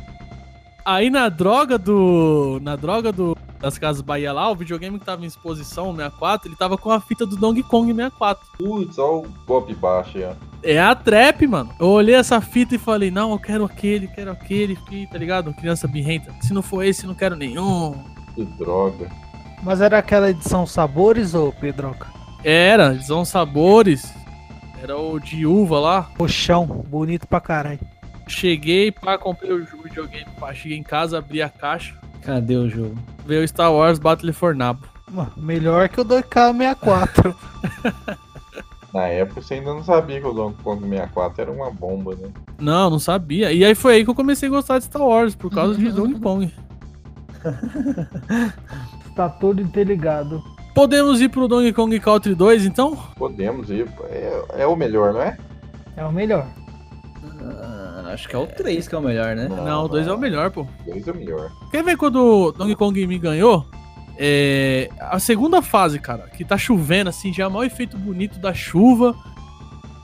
S4: Aí na droga do. Na droga do. Das Casas Bahia lá, o videogame que tava em exposição, o 64, ele tava com a fita do Donkey Kong 64.
S6: Putz, olha o golpe baixo aí, ó.
S4: É a trap, mano. Eu olhei essa fita e falei, não, eu quero aquele, quero aquele, fiquei, tá ligado? Criança birrenta. Se não for esse, não quero nenhum.
S6: Que droga.
S5: Mas era aquela edição Sabores, ô Pedroca?
S4: Era, são sabores. Era o de uva lá.
S5: Roxão, bonito pra caralho.
S4: Cheguei, pá, comprei o videogame, pá, cheguei em casa, abri a caixa,
S2: Cadê o jogo?
S4: veio o Star Wars Battle for Nabo.
S5: Mano, Melhor que o 2K64.
S6: Na época você ainda não sabia que o Donkey Kong 64 era uma bomba, né?
S4: Não, não sabia. E aí foi aí que eu comecei a gostar de Star Wars, por causa de Donkey Kong.
S5: tá todo interligado.
S4: Podemos ir pro Donkey Kong Country 2, então?
S6: Podemos ir. É, é o melhor, não é?
S5: É o melhor.
S2: Ah, acho que é o 3 que é o melhor, né?
S4: Não, o 2 é o melhor, pô.
S6: Dois é o melhor.
S4: Quer ver quando o Donkey Kong me ganhou? É. A segunda fase, cara, que tá chovendo, assim, já é o maior efeito bonito da chuva.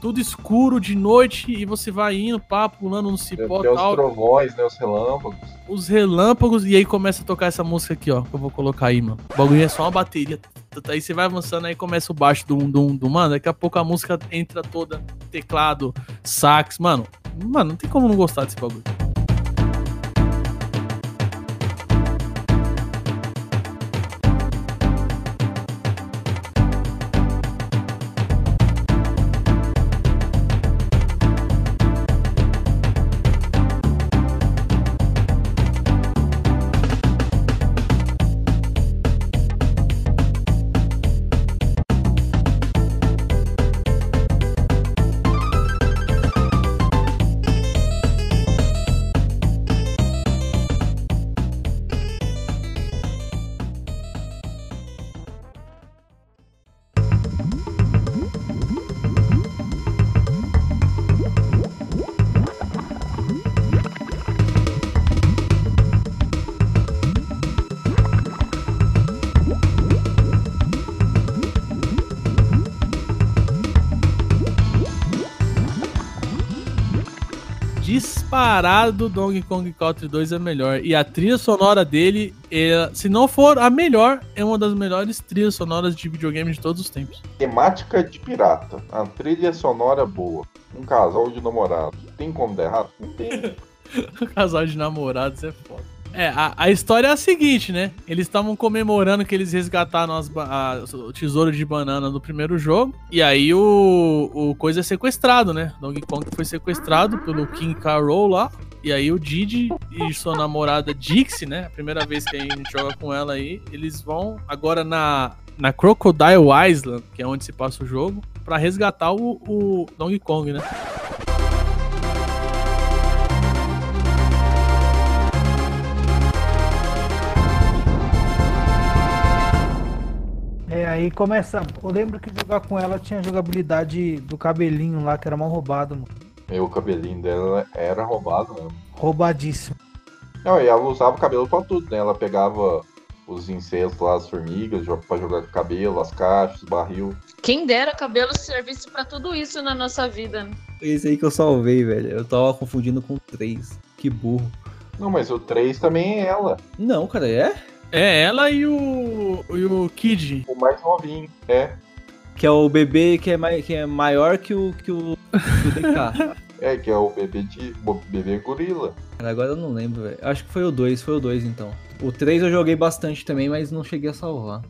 S4: Tudo escuro de noite e você vai indo, pá, pulando no cipó
S6: tem
S4: e
S6: os
S4: tal.
S6: trovões, né? Os relâmpagos.
S4: os relâmpagos e aí começa a tocar essa música aqui, ó, que eu vou colocar aí, mano. O bagulho é só uma bateria. Aí você vai avançando, aí começa o baixo do do, do mano, daqui a pouco a música entra toda, teclado, sax, mano. Mano, não tem como não gostar desse bagulho. Disparado Donkey Kong Country 2 é melhor. E a trilha sonora dele, é, se não for a melhor, é uma das melhores trilhas sonoras de videogame de todos os tempos.
S6: Temática de pirata. A trilha sonora boa. Um casal de namorados. Tem como dar errado? Não tem.
S4: Casal de namorados é foda. É, a, a história é a seguinte, né? Eles estavam comemorando que eles resgataram as a- o tesouro de banana do primeiro jogo. E aí o, o coisa é sequestrado, né? Donkey Kong foi sequestrado pelo King Carol lá. E aí o Didi e sua namorada Dixie, né? A primeira vez que a gente joga com ela aí, eles vão agora na, na Crocodile Island, que é onde se passa o jogo, pra resgatar o, o Donkey Kong, né?
S5: Aí começa. Eu lembro que jogar com ela tinha jogabilidade do cabelinho lá, que era mal roubado, mano.
S6: E o cabelinho dela era roubado mesmo.
S5: Roubadíssimo.
S6: Não, e ela usava o cabelo pra tudo, né? Ela pegava os insetos lá, as formigas, pra jogar com o cabelo, as caixas, barril.
S3: Quem dera cabelo servisse pra tudo isso na nossa vida, né?
S2: Esse aí que eu salvei, velho. Eu tava confundindo com três. Que burro.
S6: Não, mas o 3 também é ela.
S2: Não, cara, é?
S4: É ela e o, e o Kid.
S6: O mais novinho. É.
S2: Que é o bebê que é, mai- que é maior que o, que o, que o DK.
S6: É, que é o bebê de. o bebê gorila.
S2: Cara, agora eu não lembro, velho. Acho que foi o 2, foi o 2 então. O 3 eu joguei bastante também, mas não cheguei a salvar.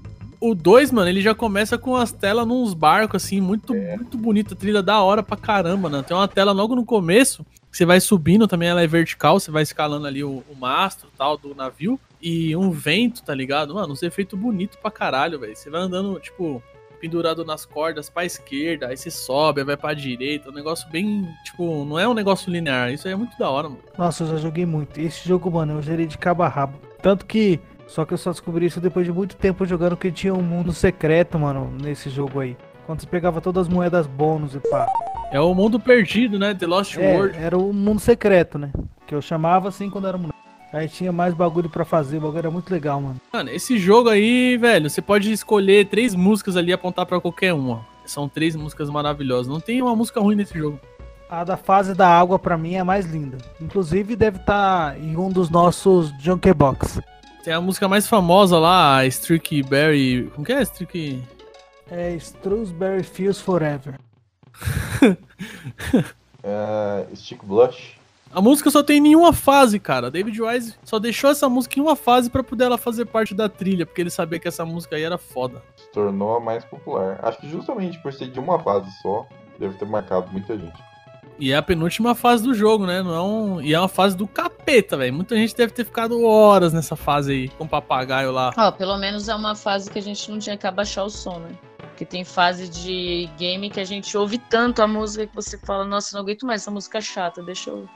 S4: O 2, mano, ele já começa com as telas nos barcos, assim, muito, muito bonita. Trilha da hora pra caramba, né? Tem uma tela logo no começo, que você vai subindo também, ela é vertical, você vai escalando ali o, o mastro e tal do navio. E um vento, tá ligado? Mano, uns efeitos bonitos pra caralho, velho. Você vai andando, tipo, pendurado nas cordas pra esquerda, aí você sobe, aí vai pra direita. Um negócio bem, tipo, não é um negócio linear. Isso aí é muito da hora, mano.
S5: Nossa, eu já joguei muito. Esse jogo, mano, eu zerei de cabo a rabo. Tanto que. Só que eu só descobri isso depois de muito tempo jogando que tinha um mundo secreto, mano, nesse jogo aí. Quando você pegava todas as moedas bônus e pá.
S4: É o mundo perdido, né? The Lost
S5: É,
S4: World.
S5: era o mundo secreto, né? Que eu chamava assim quando era moleque. Aí tinha mais bagulho pra fazer, o bagulho era muito legal, mano.
S4: Mano, esse jogo aí, velho, você pode escolher três músicas ali e apontar pra qualquer uma. São três músicas maravilhosas. Não tem uma música ruim nesse jogo.
S5: A da fase da água pra mim é a mais linda. Inclusive deve estar em um dos nossos Junkebox.
S4: Tem a música mais famosa lá, a Streaky Berry. Como que é? Streaky.
S5: É Strawberry Fields Forever.
S6: É, Stick Blush.
S4: A música só tem nenhuma fase, cara. David Wise só deixou essa música em uma fase pra poder ela fazer parte da trilha, porque ele sabia que essa música aí era foda.
S6: Se tornou a mais popular. Acho que justamente por ser de uma fase só, deve ter marcado muita gente.
S4: E é a penúltima fase do jogo, né? Não é um... E é uma fase do capeta, velho. Muita gente deve ter ficado horas nessa fase aí, com o papagaio lá.
S3: Ó, pelo menos é uma fase que a gente não tinha que abaixar o som, né? Porque tem fase de game que a gente ouve tanto a música que você fala, nossa, não aguento mais essa música chata, deixa eu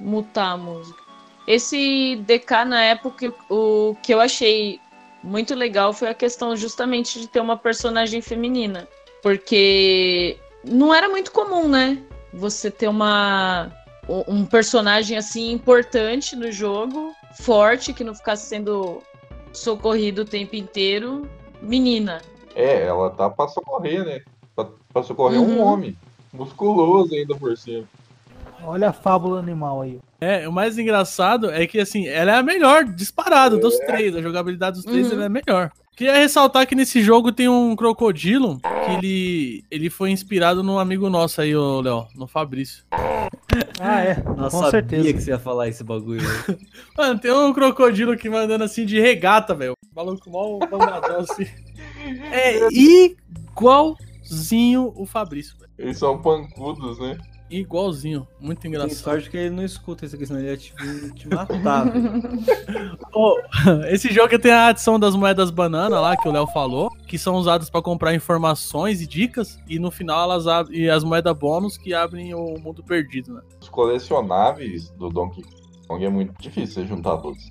S3: mutar a música. Esse DK na época, o que eu achei muito legal foi a questão justamente de ter uma personagem feminina. Porque não era muito comum, né? Você ter uma um personagem assim importante no jogo, forte, que não ficasse sendo socorrido o tempo inteiro, menina.
S6: É, ela tá pra socorrer, né? Pra, pra socorrer um
S3: Uhum.
S6: homem. Musculoso ainda por cima.
S5: Olha a fábula animal aí.
S4: É, o mais engraçado é que, assim, ela é a melhor disparado dos três. A jogabilidade dos três
S3: Uhum.
S4: ela é a melhor. Queria ressaltar que nesse jogo tem um crocodilo que ele, ele foi inspirado num amigo nosso aí, ô Léo, no Fabrício.
S5: Ah, é.
S2: Nossa,
S5: com
S2: sabia
S5: certeza.
S2: que você ia falar esse bagulho.
S4: Mano, tem um crocodilo que vai andando assim de regata, velho. Maluco mal bombadão assim. É igualzinho o Fabrício, velho.
S6: Eles são pancudos, né?
S4: Igualzinho. Muito
S2: Tem
S4: engraçado.
S2: sorte que ele não escuta isso aqui, senão ele ia te, te matar.
S4: Ô, esse jogo tem a adição das moedas banana lá que o Léo falou, que são usadas pra comprar informações e dicas, e no final elas abrem e as moedas bônus que abrem o mundo perdido, né?
S6: Os colecionáveis do Donkey Kong é muito difícil você juntar todos.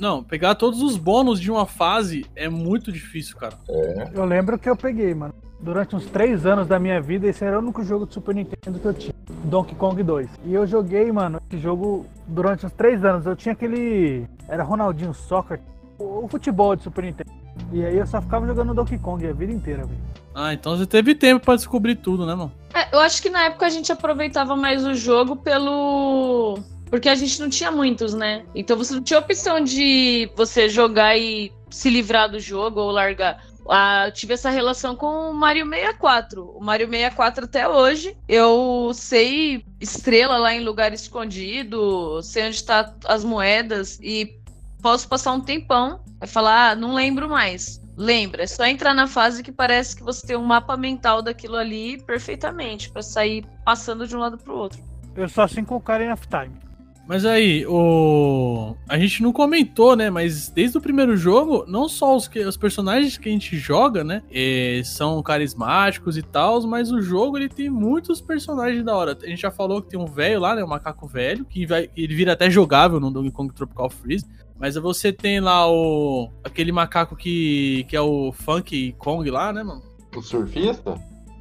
S4: Não, pegar todos os bônus de uma fase é muito difícil, cara.
S6: É.
S5: Eu lembro que eu peguei, mano. Durante uns três anos da minha vida, esse era o único jogo de Super Nintendo que eu tinha. Donkey Kong 2. E eu joguei, mano, esse jogo durante uns três anos. Eu tinha aquele. Era Ronaldinho Soccer. O futebol de Super Nintendo. E aí eu só ficava jogando Donkey Kong a vida inteira, velho.
S4: Ah, então você teve tempo pra descobrir tudo, né, mano?
S3: É, eu acho que na época a gente aproveitava mais o jogo pelo Porque a gente não tinha muitos, né? Então você não tinha opção de você jogar e se livrar do jogo ou largar. Ah, tive essa relação com o Mario 64. O Mario 64 até hoje, eu sei estrela lá em lugar escondido, sei onde tá as moedas e posso passar um tempão e falar, ah, não lembro mais. Lembra, é só entrar na fase que parece que você tem um mapa mental daquilo ali perfeitamente, pra sair passando de um lado pro outro.
S5: Eu sou assim com o Karen of Time.
S4: Mas aí, o. A gente não comentou, né? Mas desde o primeiro jogo, não só os, que, os personagens que a gente joga, né? eh, são carismáticos e tal, mas o jogo ele tem muitos personagens da hora. A gente já falou que tem um velho lá, né? Um macaco velho, que vai, ele vira até jogável no Donkey Kong Tropical Freeze. Mas você tem lá o. aquele macaco que, que é o Funk Kong lá, né, mano?
S6: O surfista?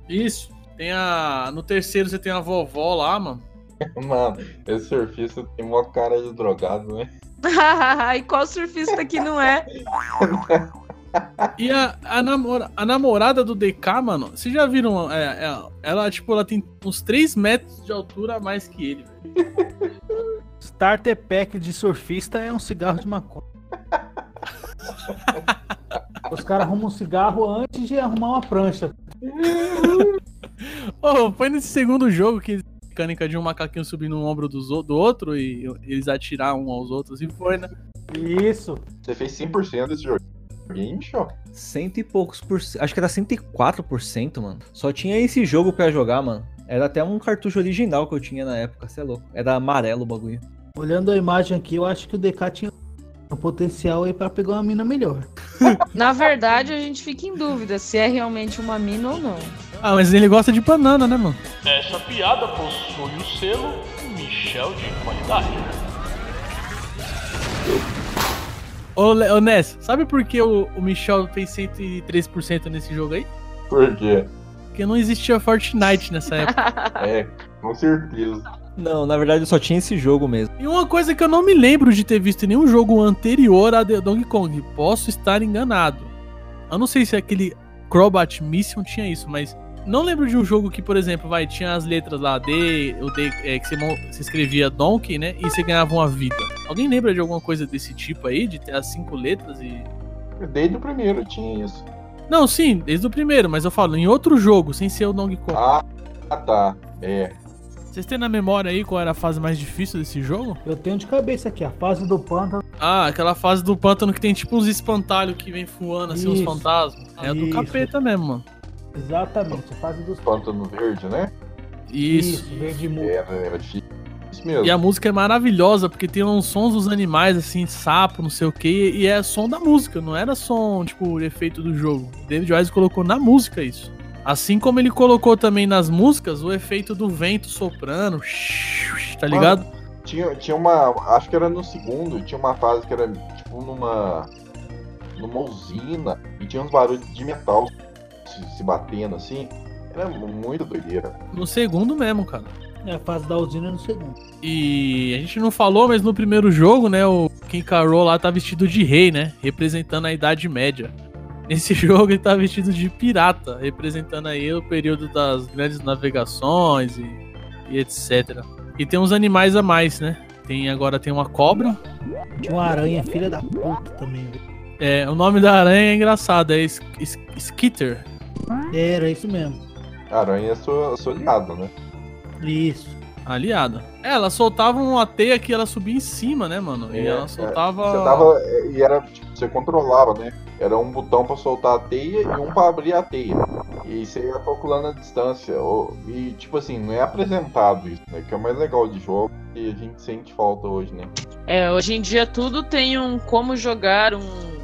S4: Isso. Tem a. No terceiro você tem a vovó lá, mano.
S6: Mano, esse surfista tem uma cara de drogado, né?
S3: e qual surfista que não é?
S4: E a, a, namora- a namorada do DK, mano, vocês já viram? é, é, ela, tipo, ela tem uns 3 metros de altura a mais que ele. velho.
S5: Starter Pack de surfista é um cigarro de maconha. Os caras arrumam um cigarro antes de arrumar uma prancha.
S4: Ô, foi nesse segundo jogo que mecânica de um macaquinho subir no ombro dos o- do outro e eles atirar um aos outros e foi, né?
S5: Isso.
S6: Você fez 100% desse joguinho, show?
S2: Cento e poucos por cento. Acho que era 104%, mano. Só tinha esse jogo pra jogar, mano. Era até um cartucho original que eu tinha na época, cê é louco. Era amarelo o bagulho.
S10: Olhando a imagem aqui, eu acho que o DK tinha um potencial aí pra pegar uma mina melhor.
S3: Na verdade, a gente fica em dúvida se é realmente uma mina ou não.
S4: Ah, mas ele gosta de banana, né, mano?
S11: Essa piada possui o selo Michel de qualidade.
S4: Ô, Le- ô Ness, sabe por que o, o Michel fez 103% nesse jogo aí?
S6: Por quê?
S4: Porque não existia Fortnite nessa época.
S6: É, com certeza.
S2: Não, na verdade só tinha esse jogo mesmo.
S4: E uma coisa que eu não me lembro de ter visto em nenhum jogo anterior a The Donkey Kong. Posso estar enganado. Eu não sei se aquele Crobat Mission tinha isso, mas não lembro de um jogo que, por exemplo, vai, tinha as letras lá, D, o D, é, que você, você escrevia Donkey, né? E você ganhava uma vida. Alguém lembra de alguma coisa desse tipo aí? De ter as cinco letras e.
S6: Desde o primeiro tinha isso.
S4: Não, sim, desde o primeiro, mas eu falo, em outro jogo, sem ser o Donkey Kong.
S6: Ah, tá. É.
S4: Vocês têm na memória aí qual era a fase mais difícil desse jogo?
S10: Eu tenho de cabeça aqui, a fase do pântano.
S4: Ah, aquela fase do pântano que tem tipo uns espantalhos que vem voando, assim, uns
S10: Isso.
S4: fantasmas. É a do
S10: Isso.
S4: capeta mesmo, mano.
S10: Exatamente, a fase dos
S6: Pântano verde, né?
S4: Isso.
S10: verde mu-
S6: Era, era difícil mesmo.
S4: E a música é maravilhosa, porque tem uns sons dos animais, assim, sapo, não sei o que, e é som da música, não era som, tipo, efeito do jogo. David Wise colocou na música isso. Assim como ele colocou também nas músicas o efeito do vento soprando, tá ligado?
S6: Tinha, tinha uma. Acho que era no segundo, tinha uma fase que era tipo numa. numa usina e tinha uns barulhos de metal se, se batendo assim. Era muito doideira.
S4: No segundo mesmo, cara.
S10: É a fase da usina no segundo.
S4: E a gente não falou, mas no primeiro jogo, né, o King Carol lá tá vestido de rei, né, representando a Idade Média. Nesse jogo ele tá vestido de pirata, representando aí o período das grandes navegações e, e etc. E tem uns animais a mais, né? Tem agora tem uma cobra.
S10: Tinha uma aranha, filha da puta também, velho.
S4: É, o nome da aranha é engraçado, é Sk- Sk- Skitter.
S10: Era isso mesmo.
S6: Aranha é sua, sua aliada, né?
S10: Isso.
S4: Aliada. É, ela soltava uma teia que ela subia em cima, né, mano? E
S6: É,
S4: ela
S6: é.
S4: soltava.
S6: Você tava. E era. Tipo, você controlava, né? Era um botão pra soltar a teia e um pra abrir a teia. E você ia calculando a distância. E tipo assim, não é apresentado isso, né? Que é o mais legal de jogo e a gente sente falta hoje, né?
S3: É, hoje em dia tudo tem um como jogar, um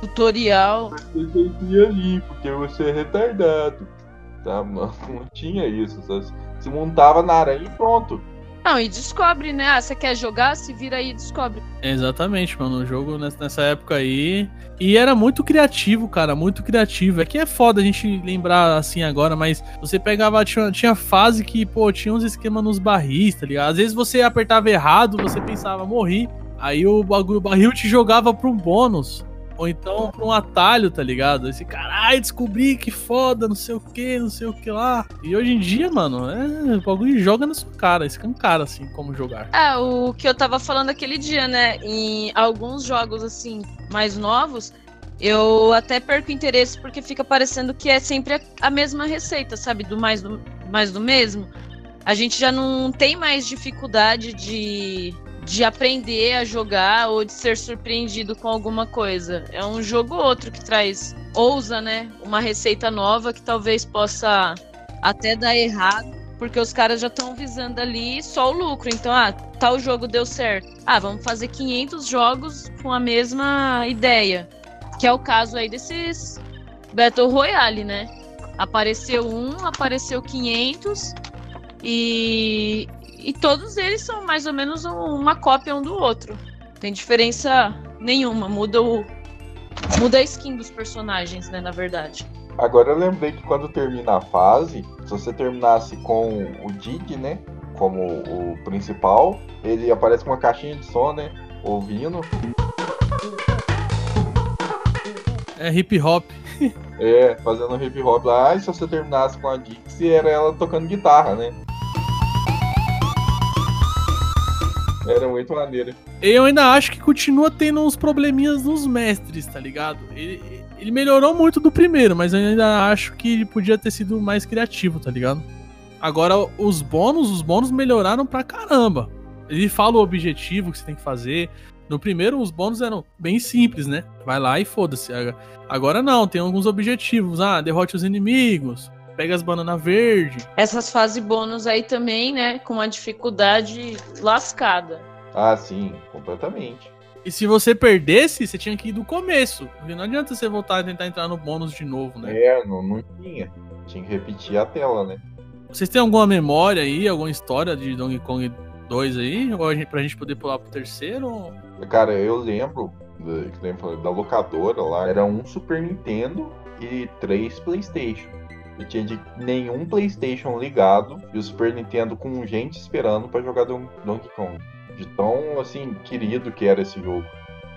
S3: tutorial.
S6: Você ir ali, porque você é retardado. Tá, mano? Não tinha isso. Você se montava na aranha e pronto.
S3: Não, e descobre, né? Ah, você quer jogar? Se vira aí e descobre.
S4: Exatamente, mano. O jogo ness- nessa época aí. E era muito criativo, cara. Muito criativo. É que é foda a gente lembrar assim agora, mas você pegava. Tinha, tinha fase que, pô, tinha uns esquemas nos barris, tá ligado? Às vezes você apertava errado, você pensava, morri. Aí o o barril te jogava pra um bônus. Ou então pra um atalho, tá ligado? Esse caralho, descobri que foda, não sei o que, não sei o que lá. E hoje em dia, mano, é, o bagulho joga na sua cara, escancara assim como jogar.
S3: É, o que eu tava falando aquele dia, né? Em alguns jogos, assim, mais novos, eu até perco interesse porque fica parecendo que é sempre a, a mesma receita, sabe? Do mais do, mais do mesmo. A gente já não tem mais dificuldade de, de aprender a jogar ou de ser surpreendido com alguma coisa. É um jogo ou outro que traz, ousa, né? Uma receita nova que talvez possa até dar errado, porque os caras já estão visando ali só o lucro. Então, ah, tal jogo deu certo. Ah, vamos fazer 500 jogos com a mesma ideia. Que é o caso aí desses Battle Royale, né? Apareceu um, apareceu 500 e, e todos eles são mais ou menos um- uma cópia um do outro. Tem diferença nenhuma, muda o muda a skin dos personagens, né, na verdade.
S6: Agora eu lembrei que quando termina a fase, se você terminasse com o Didi, né? Como o principal, ele aparece com uma caixinha de som, né? Ouvindo.
S4: É hip hop.
S6: É, fazendo hip hop lá. E se você terminasse com a Dixie, era ela tocando guitarra, né? Era muito maneiro.
S4: Eu ainda acho que continua tendo uns probleminhas nos mestres, tá ligado? Ele, ele melhorou muito do primeiro, mas eu ainda acho que ele podia ter sido mais criativo, tá ligado? Agora, os bônus, os bônus melhoraram pra caramba. Ele fala o objetivo que você tem que fazer. No primeiro, os bônus eram bem simples, né? Vai lá e foda-se. Agora não, tem alguns objetivos. Ah, derrote os inimigos, pega as bananas verdes.
S3: Essas fases bônus aí também, né, com uma dificuldade lascada.
S6: Ah, sim, completamente.
S4: E se você perdesse, você tinha que ir do começo. Porque não adianta você voltar e tentar entrar no bônus de novo, né?
S6: É, não, não tinha. Tinha que repetir a tela, né?
S4: Vocês têm alguma memória aí, alguma história de Donkey Kong 2 aí? Ou a gente, pra gente poder pular pro terceiro?
S6: Cara, eu lembro, falei, da locadora lá, era um Super Nintendo e três Playstation. E tinha de nenhum Playstation ligado e o Super Nintendo com gente esperando pra jogar Don- Donkey Kong. De tão, assim, querido que era esse jogo.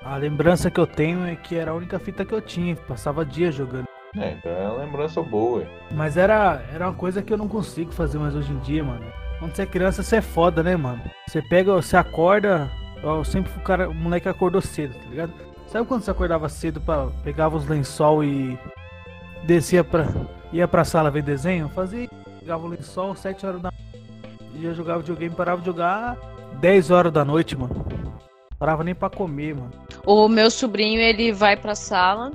S5: A lembrança que eu tenho é que era a única fita que eu tinha, passava dias jogando.
S6: É, então é uma lembrança boa.
S5: Mas era, era uma coisa que eu não consigo fazer mais hoje em dia, mano. Quando você é criança, você é foda, né, mano? Você pega, você acorda. Eu sempre o cara, o moleque acordou cedo, tá ligado? Sabe quando você acordava cedo, pra, pegava os lençol e descia pra. Ia pra sala ver desenho? Fazia, pegava o lençol, 7 horas da ia jogar videogame, parava de jogar 10 horas da noite, mano. Parava nem pra comer, mano.
S3: O meu sobrinho, ele vai pra sala,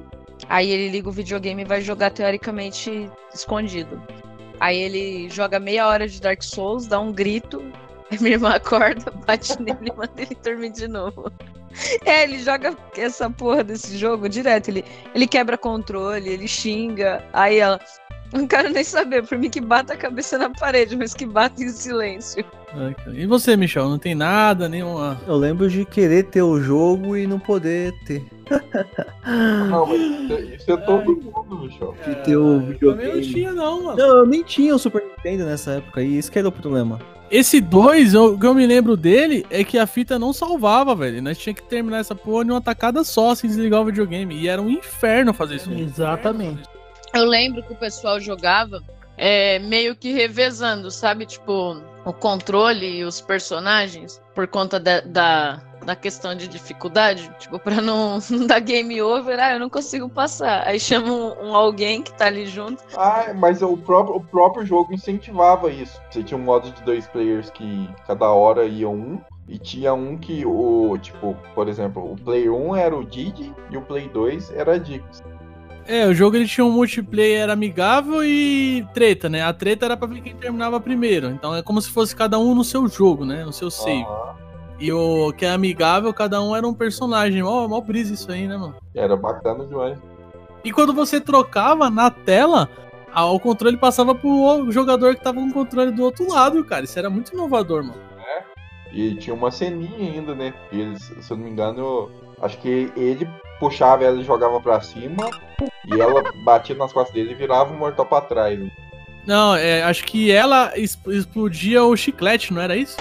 S3: aí ele liga o videogame e vai jogar teoricamente escondido. Aí ele joga meia hora de Dark Souls, dá um grito, minha irmã acorda, bate nele e manda ele dormir de novo. É, ele joga essa porra desse jogo direto. Ele, ele quebra controle, ele xinga. Aí ela. Não quero nem saber, por mim que bata a cabeça na parede, mas que bata em silêncio.
S4: E você, Michel? Não tem nada, nenhuma.
S2: Eu lembro de querer ter o jogo e não poder ter.
S6: Não, mas isso é, é todo mundo, Michel.
S2: De ter o
S4: Eu também não
S2: videogame.
S4: tinha, não, mano.
S2: Não, eu nem tinha o Super Nintendo nessa época aí, isso que era o problema.
S4: Esse 2, o que eu me lembro dele é que a fita não salvava, velho. Nós tinha que terminar essa porra em uma tacada só, sem desligar o videogame. E era um inferno fazer isso.
S5: Exatamente.
S3: Eu lembro que o pessoal jogava é, meio que revezando, sabe? Tipo, o controle e os personagens, por conta da, da, da questão de dificuldade. Tipo, pra não, não dar game over, ah, eu não consigo passar. Aí chama um, um alguém que tá ali junto.
S6: Ah, mas o próprio, o próprio jogo incentivava isso. Você tinha um modo de dois players que cada hora ia um. E tinha um que o, tipo, por exemplo, o Play 1 era o Didi e o Play 2 era a Dix.
S4: É, o jogo ele tinha um multiplayer amigável e treta, né? A treta era pra ver quem terminava primeiro. Então é como se fosse cada um no seu jogo, né? No seu save.
S6: Aham.
S4: E o que é amigável, cada um era um personagem. Mó, mó brisa isso aí, né, mano?
S6: Era bacana demais.
S4: E quando você trocava na tela, a- o controle passava pro jogador que tava com o controle do outro lado, cara. Isso era muito inovador, mano.
S6: E tinha uma ceninha ainda, né? Eles, se eu não me engano, eu acho que ele puxava ela e jogava pra cima. E ela batia nas costas dele e virava o mortal pra trás. né?
S4: Não, é, acho que ela explodia o chiclete, não era isso?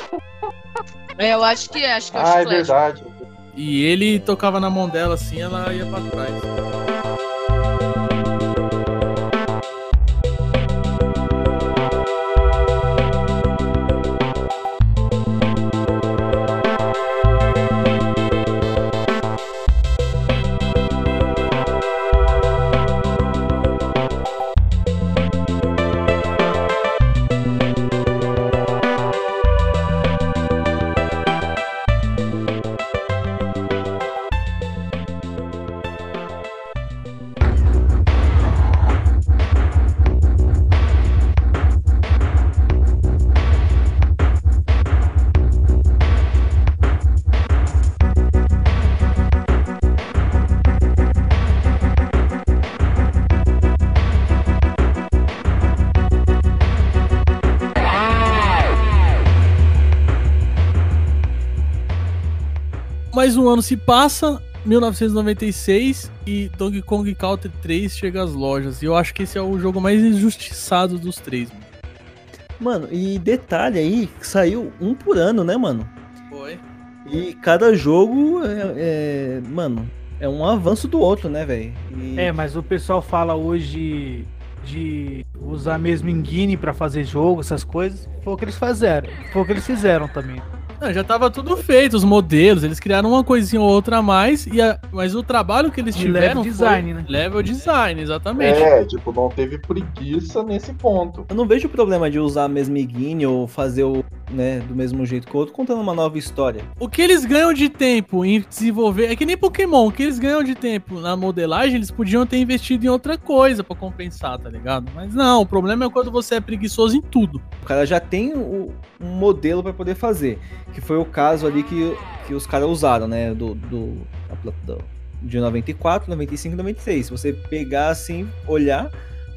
S3: É, eu acho que é, acho que é o
S6: Ah, é
S3: chiclete.
S6: verdade.
S4: E ele tocava na mão dela assim, ela ia pra trás. Um ano se passa, 1996, e Donkey Kong Country 3 chega às lojas. E eu acho que esse é o jogo mais injustiçado dos três. mano.
S2: Mano, e detalhe aí, que saiu um por ano, né, mano?
S4: Foi.
S2: E cada jogo é, é- mano, é um avanço do outro, né, velho? E-
S5: É, mas o pessoal fala hoje de usar mesmo engine pra fazer jogo, essas coisas. Foi o que eles fizeram. Foi o que eles fizeram também.
S4: Não, já tava tudo feito, os modelos, eles criaram uma coisinha ou outra a mais, e a- mas o trabalho que eles
S5: De
S4: tiveram
S5: level design,
S4: foi
S5: né?
S4: level design, exatamente.
S6: É, tipo, não teve preguiça nesse ponto.
S2: Eu não vejo problema de usar a mesma engine ou fazer o, né, do mesmo jeito que o outro, contando uma nova história.
S4: O que eles ganham de tempo em desenvolver, é que nem Pokémon, o que eles ganham de tempo na modelagem, eles podiam ter investido em outra coisa pra compensar, tá ligado? Mas não, o problema é quando você é preguiçoso em tudo.
S2: O cara já tem o- um modelo pra poder fazer, que foi o caso ali que, que os caras usaram, né, do, do, de 94, 95 e 96. Se você pegar assim, olhar,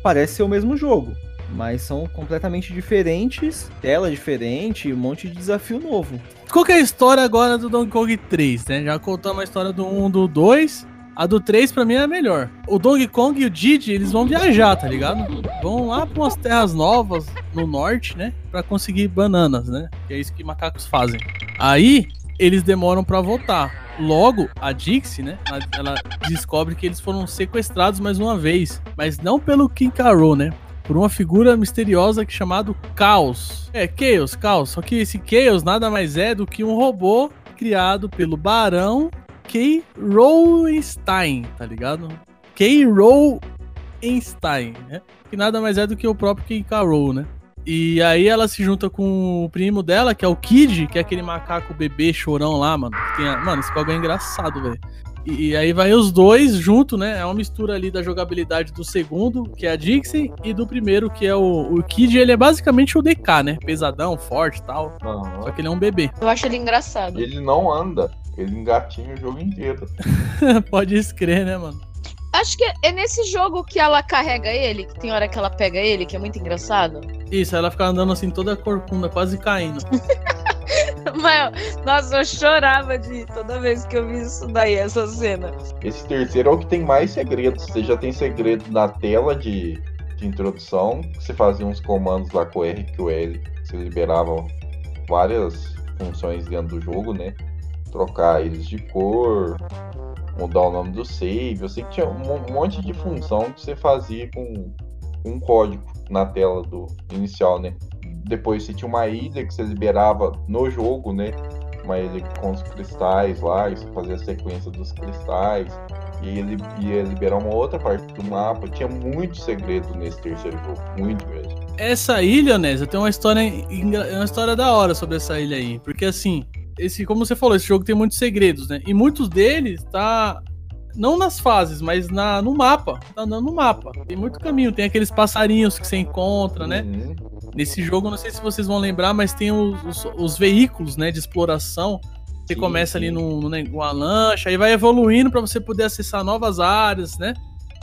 S2: parece ser o mesmo jogo. Mas são completamente diferentes, tela diferente, um monte de desafio novo.
S4: Qual que é a história agora do Donkey Kong 3, né? Já contamos a história do 1, do 2. A do 3 pra mim é a melhor. O Donkey Kong e o Didi, eles vão viajar, tá ligado? Vão lá pra umas terras novas no norte, né? Pra conseguir bananas, né? Que é isso que macacos fazem. Aí, eles demoram pra voltar. Logo, a Dixie, né? Ela, descobre que eles foram sequestrados mais uma vez. Mas não pelo King Carol, né? Por uma figura misteriosa que chamado Chaos. É, Chaos, Chaos. Só que esse Chaos nada mais é do que um robô criado pelo Barão K. Rowenstein, tá ligado? K. Rowenstein, né? Que nada mais é do que o próprio K. Carol, né? E aí ela se junta com o primo dela, que é o Kid, que é aquele macaco bebê chorão lá, mano. que tem a- Mano, esse bagulho é engraçado, velho. E, e aí vai os dois junto, né? É uma mistura ali da jogabilidade do segundo, que é a Dixie, e do primeiro, que é o, o Kid. Ele é basicamente o DK, né? Pesadão, forte e tal.
S6: Aham.
S4: Só que ele é um bebê.
S3: Eu acho ele engraçado.
S6: Ele não anda, ele engatinha o jogo inteiro.
S4: Pode escrever, né, mano?
S3: Acho que é nesse jogo que ela carrega ele, que tem hora que ela pega ele, que é muito engraçado.
S4: Isso, aí ela fica andando assim, toda corcunda, quase caindo.
S3: Mas, nossa, eu chorava de toda vez que eu vi isso daí, essa cena.
S6: Esse terceiro é o que tem mais segredos. Você já tem segredo na tela de, de introdução. Você fazia uns comandos lá com o R e com o L. Você liberava várias funções dentro do jogo, né? Trocar eles de cor, mudar o nome do save. Eu sei que tinha um mon- monte de função que você fazia com um código na tela do inicial, né? Depois você tinha uma ilha que você liberava no jogo, né? Uma ilha com os cristais lá, e você fazia a sequência dos cristais. E ele ia liberar uma outra parte do mapa. Tinha muito segredo nesse terceiro jogo, muito mesmo.
S4: Essa ilha, Nézia, tem uma história, engra- uma história da hora sobre essa ilha aí. Porque assim, esse, como você falou, esse jogo tem muitos segredos, né? E muitos deles tá. Não nas fases, mas na, no mapa. Tá andando no mapa. Tem muito caminho. Tem aqueles passarinhos que você encontra, né?
S6: Uhum.
S4: Nesse jogo, não sei se vocês vão lembrar, mas tem os, os- os veículos, né, de exploração. Você
S6: Sim,
S4: começa ali
S6: sim.
S4: num- num ne- numa lancha, aí vai evoluindo pra você poder acessar novas áreas, né?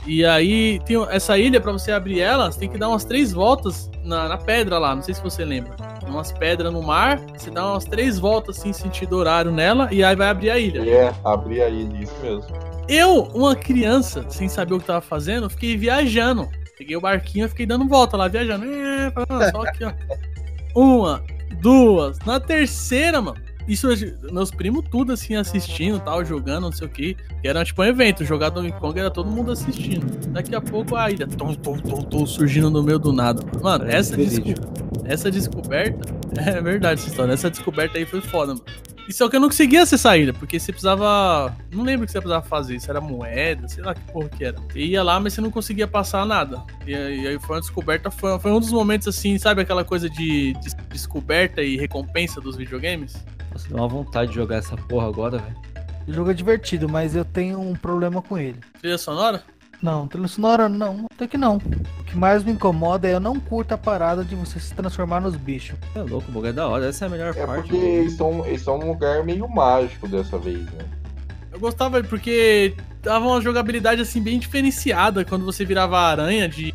S4: E aí tem essa ilha, pra você abrir ela, você tem que dar umas três voltas na, na pedra lá. Não sei se você lembra. Umas pedras no mar, você dá umas três voltas assim, sentido horário nela, e aí vai abrir a ilha.
S6: É, abrir a ilha, isso mesmo.
S4: Eu, uma criança, sem saber o que tava fazendo, fiquei viajando. Peguei o barquinho e fiquei dando volta lá, viajando. É, só aqui, ó. Uma, duas. Na terceira, mano, isso, meus primos tudo assim, assistindo, tal, jogando, não sei o que. Era tipo um evento, jogar Donkey Kong era todo mundo assistindo. Daqui a pouco a ilha, tom, tom, tom, tom, surgindo no meio do nada. Mano,
S2: É,
S4: essa, desco- essa descoberta, é verdade essa história, essa descoberta aí foi foda, mano. E só que eu não conseguia acessar a ilha, porque você precisava. Não lembro o que você precisava fazer, se era moeda, sei lá que porra que era. Você ia lá, mas você não conseguia passar nada. E aí, e aí foi uma descoberta, foi, foi um dos momentos assim, sabe aquela coisa de, de descoberta e recompensa dos videogames?
S2: Deu uma vontade de jogar essa porra agora, velho.
S5: O jogo é divertido, mas eu tenho um problema com ele.
S4: Trilha sonora?
S5: Não, trilha sonora não, até que não. O que mais me incomoda é eu não curto a parada de você se transformar nos bichos.
S2: É louco, o bagulho é da hora. Essa é a melhor
S6: É
S2: parte.
S6: porque eles estão, eles estão num lugar meio mágico dessa vez, né?
S4: Eu gostava porque dava uma jogabilidade assim bem diferenciada quando você virava aranha de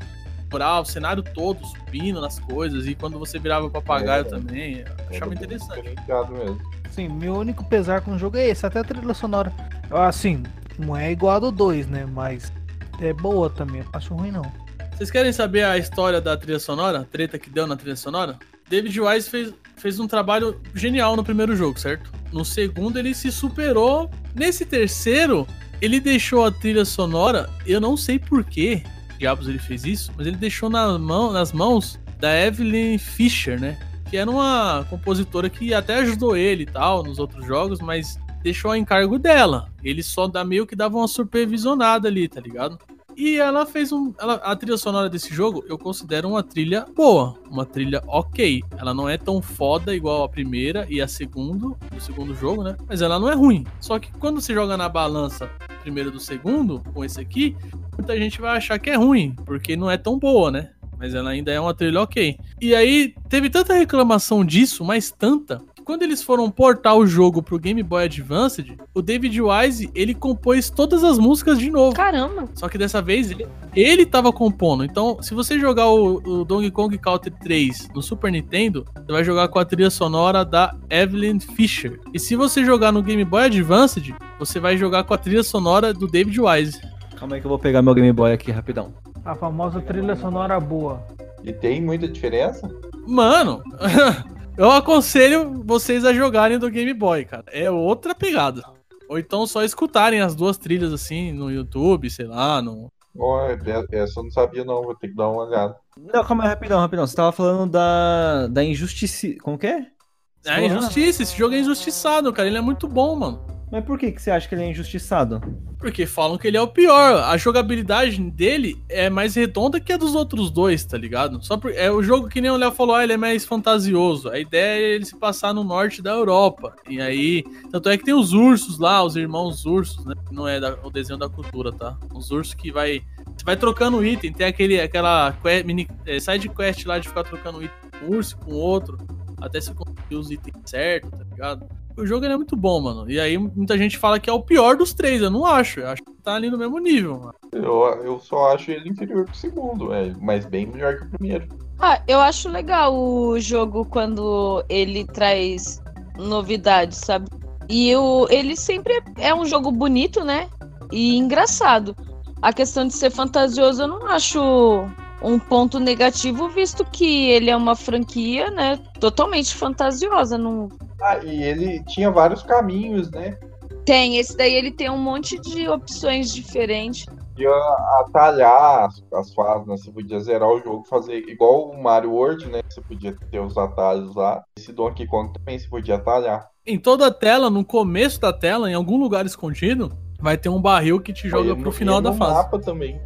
S4: moral, o cenário todo subindo nas coisas e quando você virava papagaio
S6: É.
S4: também. Eu achava interessante.
S6: diferenciado mesmo.
S5: Sim, meu único pesar com o jogo é esse, até a trilha sonora. Assim, não é igual a do 2, né? Mas é boa também, não acho ruim não.
S4: Vocês querem saber a história da trilha sonora? A treta que deu na trilha sonora? David Wise fez, fez um trabalho genial no primeiro jogo, certo? No segundo ele se superou. Nesse terceiro, ele deixou a trilha sonora, eu não sei por que diabos ele fez isso, mas ele deixou na mão, nas mãos da Evelyn Fisher, né? Que era uma compositora que até ajudou ele e tal nos outros jogos, mas deixou a encargo dela. Ele só dá meio que dava uma supervisionada ali, tá ligado? E ela fez um. ela- a trilha sonora desse jogo eu considero uma trilha boa. Uma trilha ok. Ela não é tão foda igual a primeira e a segunda, do segundo jogo, né? Mas ela não é ruim. Só que quando você joga na balança primeiro do segundo, com esse aqui, muita gente vai achar que é ruim, porque não é tão boa, né? Mas ela ainda é uma trilha ok. E aí, teve tanta reclamação disso, mas tanta, que quando eles foram portar o jogo pro Game Boy Advanced, o David Wise, ele compôs todas as músicas de novo.
S3: Caramba!
S4: Só que dessa vez ele, ele tava compondo. Então, se você jogar o, o Donkey Kong Country 3 no Super Nintendo, você vai jogar com a trilha sonora da Evelyn Fisher. E se você jogar no Game Boy Advanced, você vai jogar com a trilha sonora do David Wise.
S2: Calma aí que eu vou pegar meu Game Boy aqui rapidão.
S5: A famosa trilha sonora boa.
S6: E tem muita diferença?
S4: Mano, eu aconselho vocês a jogarem do Game Boy, cara. É outra pegada. Ou então só escutarem as duas trilhas assim no YouTube, sei lá, no,
S6: Ó, é- essa eu não sabia não, vou ter que dar uma olhada.
S2: Não, calma aí, rapidão, rapidão. Você tava falando da. da injustiça. Como que é?
S4: É injustiça, esse jogo é injustiçado, cara. Ele é muito bom, mano.
S2: "Ah, Mas por que, que você acha que ele é injustiçado?
S4: Porque falam que ele é o pior. A jogabilidade dele é mais redonda que a dos outros dois, tá ligado? Só por, é o jogo que nem o Léo falou, ah, ele é mais fantasioso. A ideia é ele se passar no norte da Europa. E aí, tanto é que tem os ursos lá, os irmãos ursos, né? Não é da- o desenho da cultura, tá? Os ursos que vai você vai trocando item, tem aquele aquela que- mini é, side quest lá de ficar trocando item com um urso com outro, até você conseguir os itens certos, tá ligado? O jogo ele é muito bom, mano. E aí muita gente fala que é o pior dos três. Eu não acho. Eu acho que tá ali no mesmo nível, mano.
S6: Eu, eu só acho ele inferior que o segundo, é, mas bem melhor que o primeiro.
S3: Ah, eu acho legal o jogo quando ele traz novidades, sabe? E o, ele sempre é um jogo bonito, né? E engraçado. A questão de ser fantasioso eu não acho um ponto negativo, visto que ele é uma franquia, né? Totalmente fantasiosa. Não...
S6: Ah, e ele tinha vários caminhos, né?
S3: Tem, esse daí ele tem um monte de opções diferentes.
S6: Podia atalhar as, as fases, né? Você podia zerar o jogo, fazer igual o Mario World, né? Você podia ter os atalhos lá. Esse Donkey Kong também você podia atalhar.
S4: Em toda a tela, no começo da tela, em algum lugar escondido, vai ter um barril que te joga
S6: Aí
S4: pro
S6: no-
S4: final da
S6: no
S4: fase.
S6: mapa também.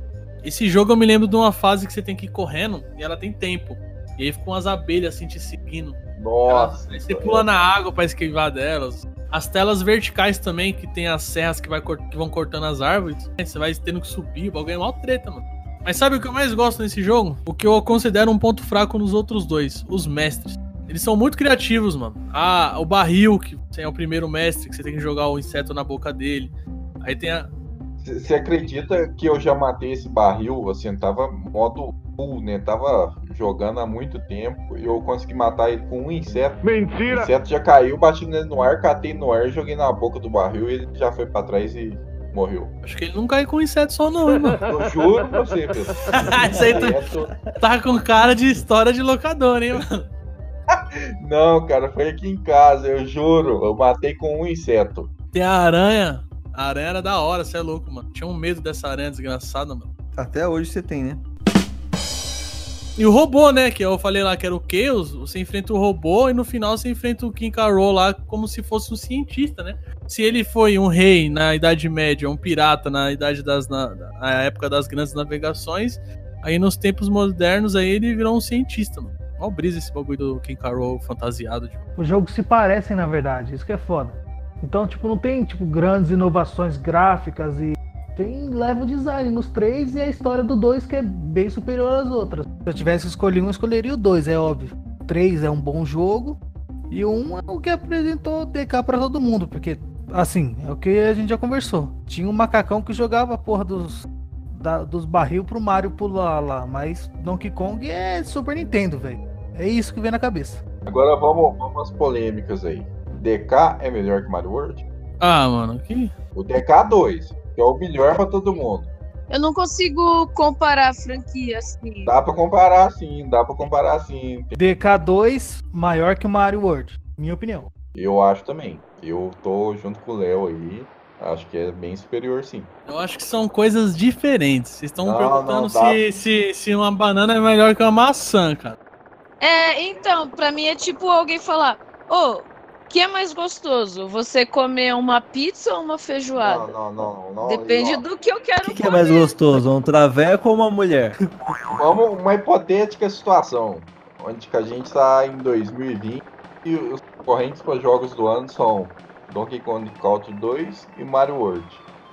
S4: Esse jogo eu me lembro de uma fase que você tem que ir correndo e ela tem tempo. E aí ficam umas abelhas assim te seguindo.
S6: Nossa.
S4: Aí você pula na água pra esquivar delas. As telas verticais também, que tem as serras que, vai que vão cortando as árvores. Você vai tendo que subir, o bagulho é mal treta, mano. Mas sabe o que eu mais gosto nesse jogo? O que eu considero um ponto fraco nos outros dois, os mestres. Eles são muito criativos, mano. Ah, o barril, que você é o primeiro mestre, que você tem que jogar o inseto na boca dele. Aí tem a,
S6: Você acredita que eu já matei esse barril? Assim, tava modo full, né? Tava jogando há muito tempo e eu consegui matar ele com um inseto. O
S8: Mentira!
S6: inseto já caiu, bati nele no ar, catei no ar, joguei na boca do barril e ele já foi pra trás e morreu.
S4: Acho que ele não cai com inseto só, não, hein, mano.
S6: Eu juro pra você, Pedro.
S4: Isso aí tá,
S6: Inseto-
S4: tá com cara de história de locador, hein, mano.
S6: Não, cara, foi aqui em casa, eu juro. Eu matei com um inseto.
S4: Tem a aranha. A aranha era da hora, você é louco, mano. Tinha um medo dessa aranha desgraçada, mano.
S2: Até hoje você tem, né?
S4: E o robô, né? Que eu falei lá que era o Chaos. Você enfrenta o robô e no final você enfrenta o King Carol lá como se fosse um cientista, né? Se ele foi um rei na Idade Média, um pirata na idade das na, na época das grandes navegações, aí nos tempos modernos aí ele virou um cientista, mano. Olha o brisa esse bagulho do King Carol fantasiado. Tipo.
S5: Os jogos se parecem, na verdade, isso que é foda. Então, tipo, não tem tipo grandes inovações gráficas e tem level design nos três e a história do dois que é bem superior às outras. Se eu tivesse escolhido um, eu escolheria o dois, é óbvio. O três é um bom jogo e um é o que apresentou DK pra todo mundo, porque assim, é o que a gente já conversou. Tinha um macacão que jogava a porra dos da- dos barril pro Mario pular lá, mas Donkey Kong é Super Nintendo, velho. É isso que vem na cabeça.
S6: Agora vamos, vamos às polêmicas aí. DK é melhor que Mario World?
S4: Ah, mano, que.
S6: O DK2, que é o melhor pra todo mundo.
S3: Eu não consigo comparar a franquia assim.
S6: Dá pra comparar sim, dá pra comparar sim.
S5: DK2 maior que o Mario World, minha opinião.
S6: Eu acho também. Eu tô junto com o Léo aí. Acho que é bem superior sim.
S4: Eu acho que são coisas diferentes. Vocês estão perguntando
S6: não,
S4: se, se, se uma banana é melhor que uma maçã, cara.
S3: É, então, pra mim é tipo alguém falar: Ô, que é mais gostoso? Você comer uma pizza ou uma feijoada?
S6: Não, não, não. não
S3: Depende
S6: ó,
S3: do que eu quero
S2: O que, que é mais gostoso? Um traveco ou uma mulher?
S6: Vamos uma hipotética situação. Onde que a gente tá em 2020 e os correntes para jogos do ano são Donkey Kong Country 2 e Mario World.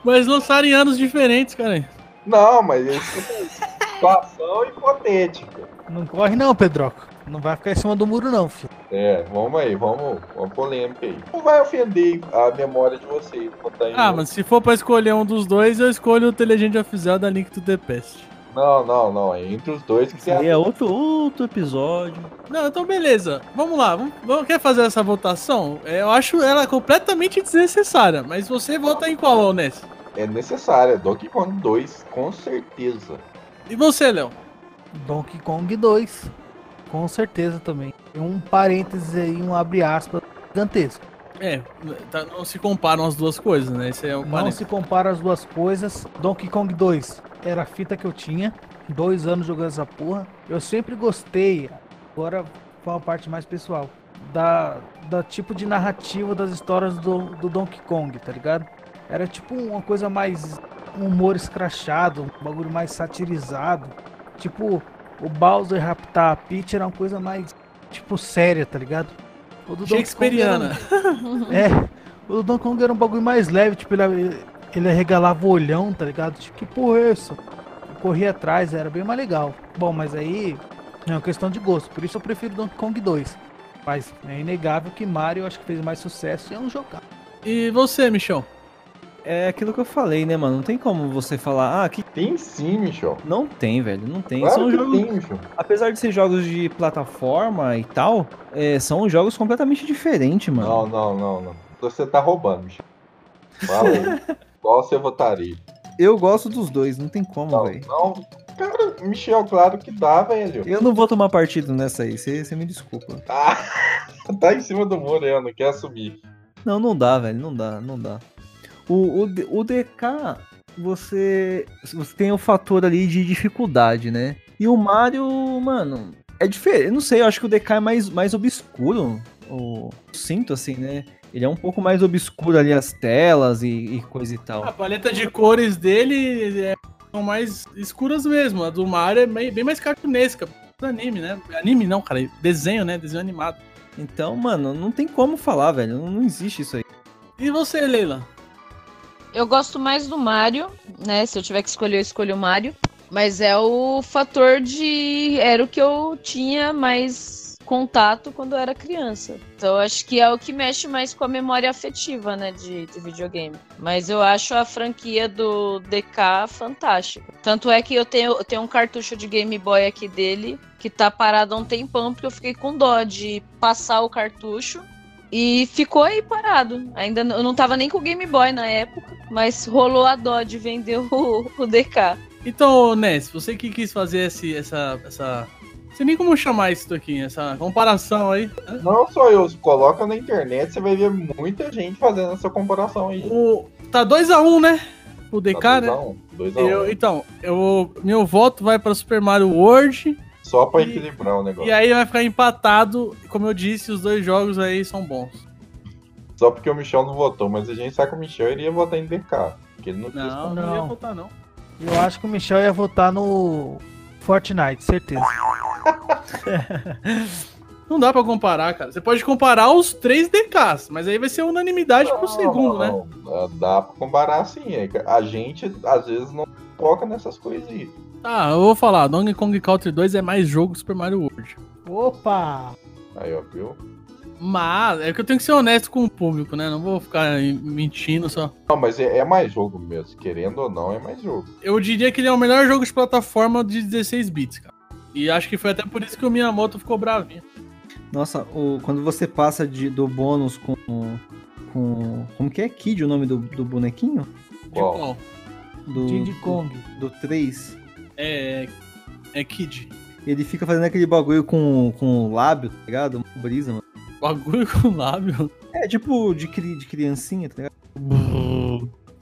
S4: Mas lançaram em anos diferentes, cara.
S6: Não, mas isso é situação hipotética.
S5: Não corre não, Pedroco. Não vai ficar em cima do muro não, filho.
S6: É, vamos aí, vamos, uma polêmica aí. Não vai ofender a memória de vocês. botar em
S4: Ah, mas se for pra escolher um dos dois, eu escolho o The Legend of Zelda Link to the Past.
S6: Não, não, não. É entre os dois que
S2: Isso aí é outro, outro episódio.
S4: Não, então beleza. Vamos lá. Vamos, vamos- quer fazer essa votação? É, Eu acho ela completamente desnecessária. Mas você vota em qual, Ness?
S6: É necessária. Donkey Kong 2, com certeza.
S4: E você, Léo?
S5: Donkey Kong 2. Com certeza também. Tem um parênteses aí, um abre aspas gigantesco.
S4: É, tá- não se comparam as duas coisas, né? Esse é o
S5: Não se compara as duas coisas. Donkey Kong 2 era a fita que eu tinha. Dois anos jogando essa porra. Eu sempre gostei. Agora foi uma parte mais pessoal. Da, da tipo de narrativa das histórias do, do Donkey Kong, tá ligado? Era tipo uma coisa mais. Um humor escrachado, um bagulho mais satirizado. Tipo, o Bowser raptar a Peach era uma coisa mais. Tipo, séria, tá ligado? O do
S4: Shakespeareana.
S5: é, o Donkey Kong era um bagulho mais leve, tipo, ele, ele arregalava o olhão, tá ligado? Tipo, que porra é? Eu corria atrás, era bem mais legal. Bom, mas aí é uma questão de gosto, por isso eu prefiro Donkey Kong 2. Mas é inegável que Mario acho que fez mais sucesso e é um jogar.
S4: E você, Michel?
S2: É aquilo que eu falei, né, mano? Não tem como você falar, ah, que.
S6: Tem sim, Michel.
S2: Não tem, velho. Não tem.
S6: Claro
S2: são jogos.
S6: tem, Michel.
S2: Apesar de ser jogos de plataforma e tal, é, são jogos completamente diferentes, mano.
S6: Não, não, não, não. Você tá roubando, Michel. Fala aí. Qual você votaria?
S2: Eu gosto dos dois, não tem como, velho.
S6: não. Cara, Michel, claro que dá, velho.
S2: Eu não vou tomar partido nessa aí, você me desculpa.
S6: Ah, tá em cima do muro, eu não quer assumir.
S2: Não, não dá, velho, não dá, não dá. O, o, o DK, você, você tem o fator ali de dificuldade, né? E o Mario, mano, é diferente. Eu não sei, eu acho que o DK é mais, mais obscuro. O, sinto assim, né? Ele é um pouco mais obscuro ali as telas e, e coisa e
S4: A
S2: tal.
S4: paleta de cores dele é- são mais escuras mesmo. A do Mario é bem, bem mais cartunesca. Anime, né? Anime não, cara. Desenho, né? Desenho animado.
S2: Então, mano, não tem como falar, velho. Não, não existe isso aí.
S4: E você, Leila?
S3: Eu gosto mais do Mario, né? Se eu tiver que escolher, eu escolho o Mario. Mas é o fator de. Era o que eu tinha mais contato quando eu era criança. Então acho que é o que mexe mais com a memória afetiva, né? De, de videogame. Mas eu acho a franquia do DK fantástica. Tanto é que eu tenho, eu tenho um cartucho de Game Boy aqui dele que tá parado há um tempão, porque eu fiquei com dó de passar o cartucho e ficou aí parado. Ainda eu não tava nem com o Game Boy na época, mas rolou a dó de vender o, o DK.
S4: Então, Ness, você que quis fazer esse, essa, essa Não sei nem como chamar isso aqui, essa comparação aí.
S6: Não só eu, coloca na internet, você vai ver muita gente fazendo essa comparação aí.
S4: O, tá 2x1, né? O DK,
S6: Tá
S4: né?
S6: 2 a 1, 2 a 1.
S4: Eu- então, eu, meu voto vai pra Super Mario World.
S6: Só pra
S4: e-
S6: equilibrar o negócio.
S4: E aí vai ficar empatado. Como eu disse, os dois jogos aí são bons.
S6: Só porque o Michel não votou, mas a gente sabe que o Michel iria votar em DK. Porque ele não,
S4: Não, não, ia
S5: Não.
S4: votar, não.
S5: Eu acho que o Michel ia votar no Fortnite, certeza.
S4: Não dá pra comparar, cara. Você pode comparar os três DKs, mas aí vai ser unanimidade pro segundo, né?
S6: Não, dá- pra comparar assim. é A gente, às vezes, não foca nessas coisas aí.
S4: Tá, eu vou falar. Donkey Kong Country 2 é mais jogo que Super Mario World.
S5: Opa!
S6: Aí, ó, viu?
S4: Mas é que eu tenho que ser honesto com o público, né? Não vou ficar mentindo só.
S6: Não, mas é, é mais jogo mesmo. Querendo ou não, é mais jogo.
S4: Eu diria que ele é o melhor jogo de plataforma de 16 bits, cara. E acho que foi até por isso que o Miyamoto ficou bravinho.
S2: Nossa, o, quando você passa de, do bônus com. com como que é? Kid o nome do, do bonequinho?
S4: De
S6: Qual?
S4: qual?
S2: Do,
S5: Diddy Kong.
S2: Do, do 3.
S4: É. É Kid.
S2: Ele fica fazendo aquele bagulho com, com o lábio, tá ligado? Uma brisa, mano.
S4: Bagulho com lábio.
S2: É tipo de, cri, de criancinha, tá ligado?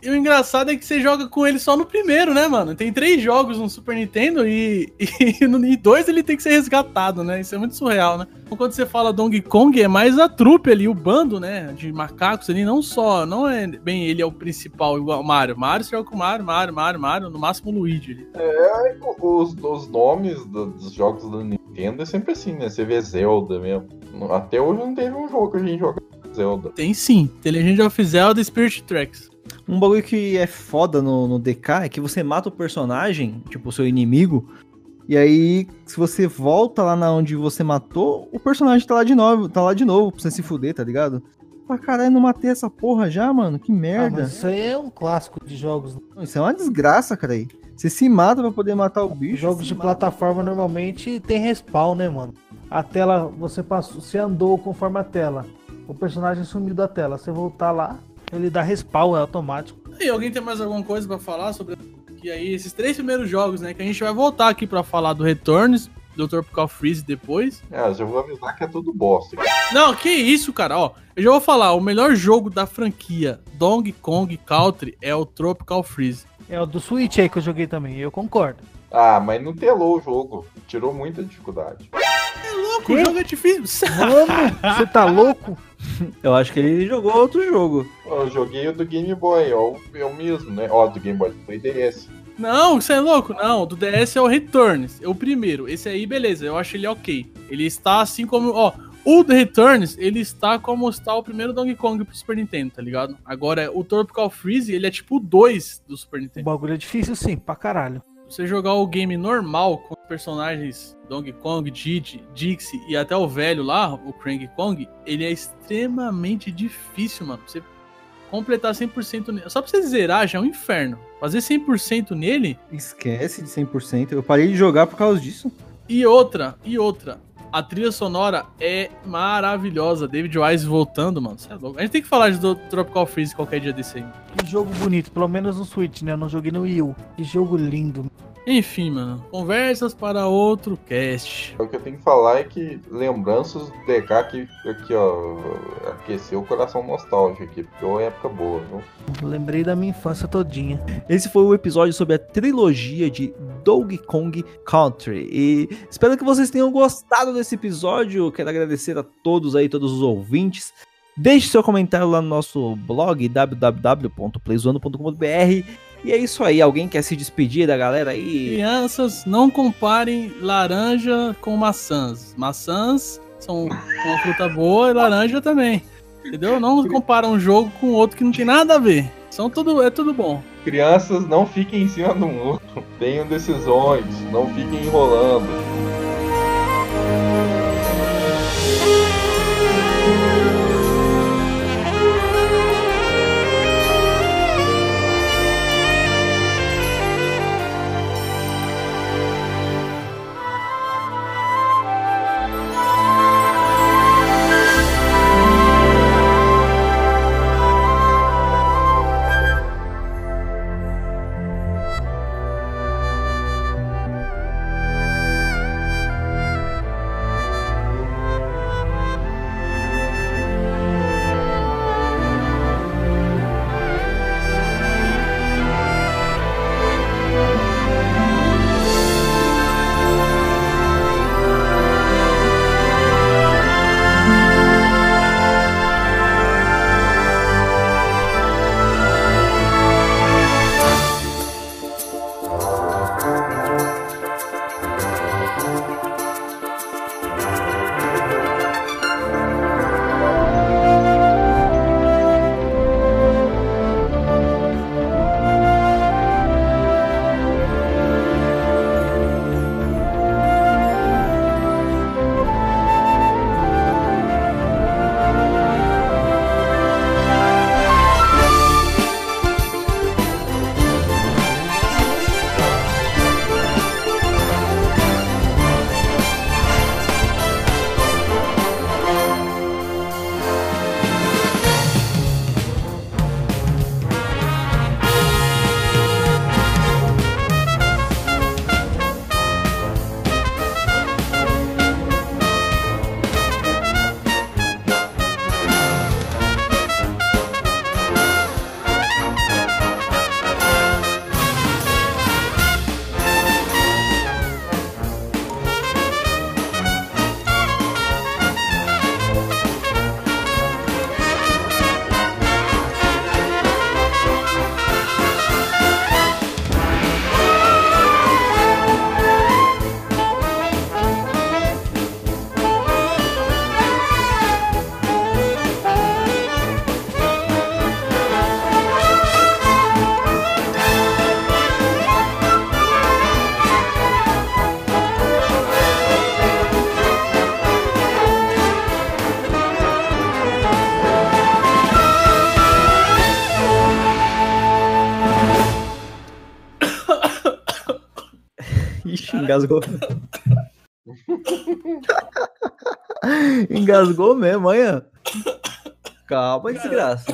S4: E o engraçado é que você joga com ele só no primeiro, né, mano? Tem três jogos no Super Nintendo e, e no e dois ele tem que ser resgatado, né? Isso é muito surreal, né? Então, quando você fala Donkey Kong, é mais a trupe ali, o bando, né? De macacos ali, não só, não é bem ele é o principal, igual o Mario. Mario você joga com o Mario, Mario, Mario, Mario, no máximo o Luigi ali.
S6: É, os, os nomes do- dos jogos da Nintendo é sempre assim, né? Você vê Zelda mesmo. Até hoje não teve um jogo que a gente joga com Zelda.
S4: Tem sim, The Legend of Zelda Spirit Tracks.
S2: Um bagulho que é foda no, no DK é que você mata o personagem, tipo, o seu inimigo, e aí, se você volta lá na onde você matou, o personagem tá lá de novo, tá lá de novo pra você se fuder, tá ligado? Pra caralho, não matei essa porra já, mano. Que
S5: Ah,
S2: merda.
S5: mas isso aí é um clássico de jogos.
S2: Isso é uma desgraça, cara. aí. Você se mata pra poder matar o bicho.
S5: Jogos de
S2: mata.
S5: plataforma normalmente tem respawn, né, mano? A tela, você passou, você andou conforme a tela. O personagem sumiu da tela. Você voltar lá, ele dá respawn, é automático.
S4: E alguém tem mais alguma coisa pra falar sobre que aí esses três primeiros jogos, né? Que a gente vai voltar aqui pra falar do Returns, do Tropical Freeze depois.
S6: É, eu já vou avisar que é tudo bosta.
S4: Não, que isso, cara. Ó, eu já vou falar, o melhor jogo da franquia Donkey Kong Country é o Tropical Freeze.
S5: É o do Switch aí que eu joguei também, eu concordo.
S6: Ah, mas não telou o jogo. Tirou muita dificuldade.
S4: É louco, o jogo é difícil.
S5: Mano, você tá louco?
S2: Eu acho que ele jogou outro jogo.
S6: Eu joguei o do Game Boy, ó, o mesmo, né? Ó, do Game Boy, foi DS.
S4: Não, você é louco? Não, o do DS é o Returns, é o primeiro. Esse aí, beleza, eu acho ele ok. Ele está assim como. Ó, o do Returns, ele está como está o primeiro Donkey Kong pro Super Nintendo, tá ligado? Agora, o Tropical Freeze, ele é tipo o 2 do Super
S5: O
S4: Nintendo.
S5: bagulho é difícil sim, pra caralho.
S4: Você jogar o game normal com personagens Donkey Kong, Diddy, Dixie e até o velho lá, o Cranky Kong, ele é extremamente difícil, mano. Você completar 100% nele. Só pra você zerar já é um inferno. Fazer 100% nele
S2: Esquece de 100%. Eu parei de jogar por causa disso.
S4: E outra, e outra. A trilha sonora é maravilhosa. David Wise voltando, mano. Cê é louco. A gente tem que falar de do Tropical Freeze qualquer dia desse aí.
S5: Que jogo bonito, pelo menos no Switch, né? Eu não joguei no Wii U. Que jogo lindo.
S4: Enfim, mano. Conversas para outro cast.
S6: O que eu tenho que falar é que lembranças do DK que aqui, ó, aqueceu o coração nostálgico aqui, porque é uma época boa, viu?
S5: Lembrei da minha infância todinha.
S2: Esse foi o episódio sobre a trilogia de Donkey Kong Country. E espero que vocês tenham gostado desse episódio. Quero agradecer a todos aí, todos os ouvintes. Deixe seu comentário lá no nosso blog www.playzoando.com.br. E é isso aí. Alguém quer se despedir da galera aí?
S4: Crianças, não comparem laranja com maçãs. Maçãs são uma fruta boa e laranja também. Entendeu? Não compara um jogo com outro que não tem nada a ver. São tudo, é tudo bom.
S6: Crianças, não fiquem em cima do muro. Tenham decisões, não fiquem enrolando.
S2: Engasgou. Engasgou mesmo, olha. Calma, desgraça.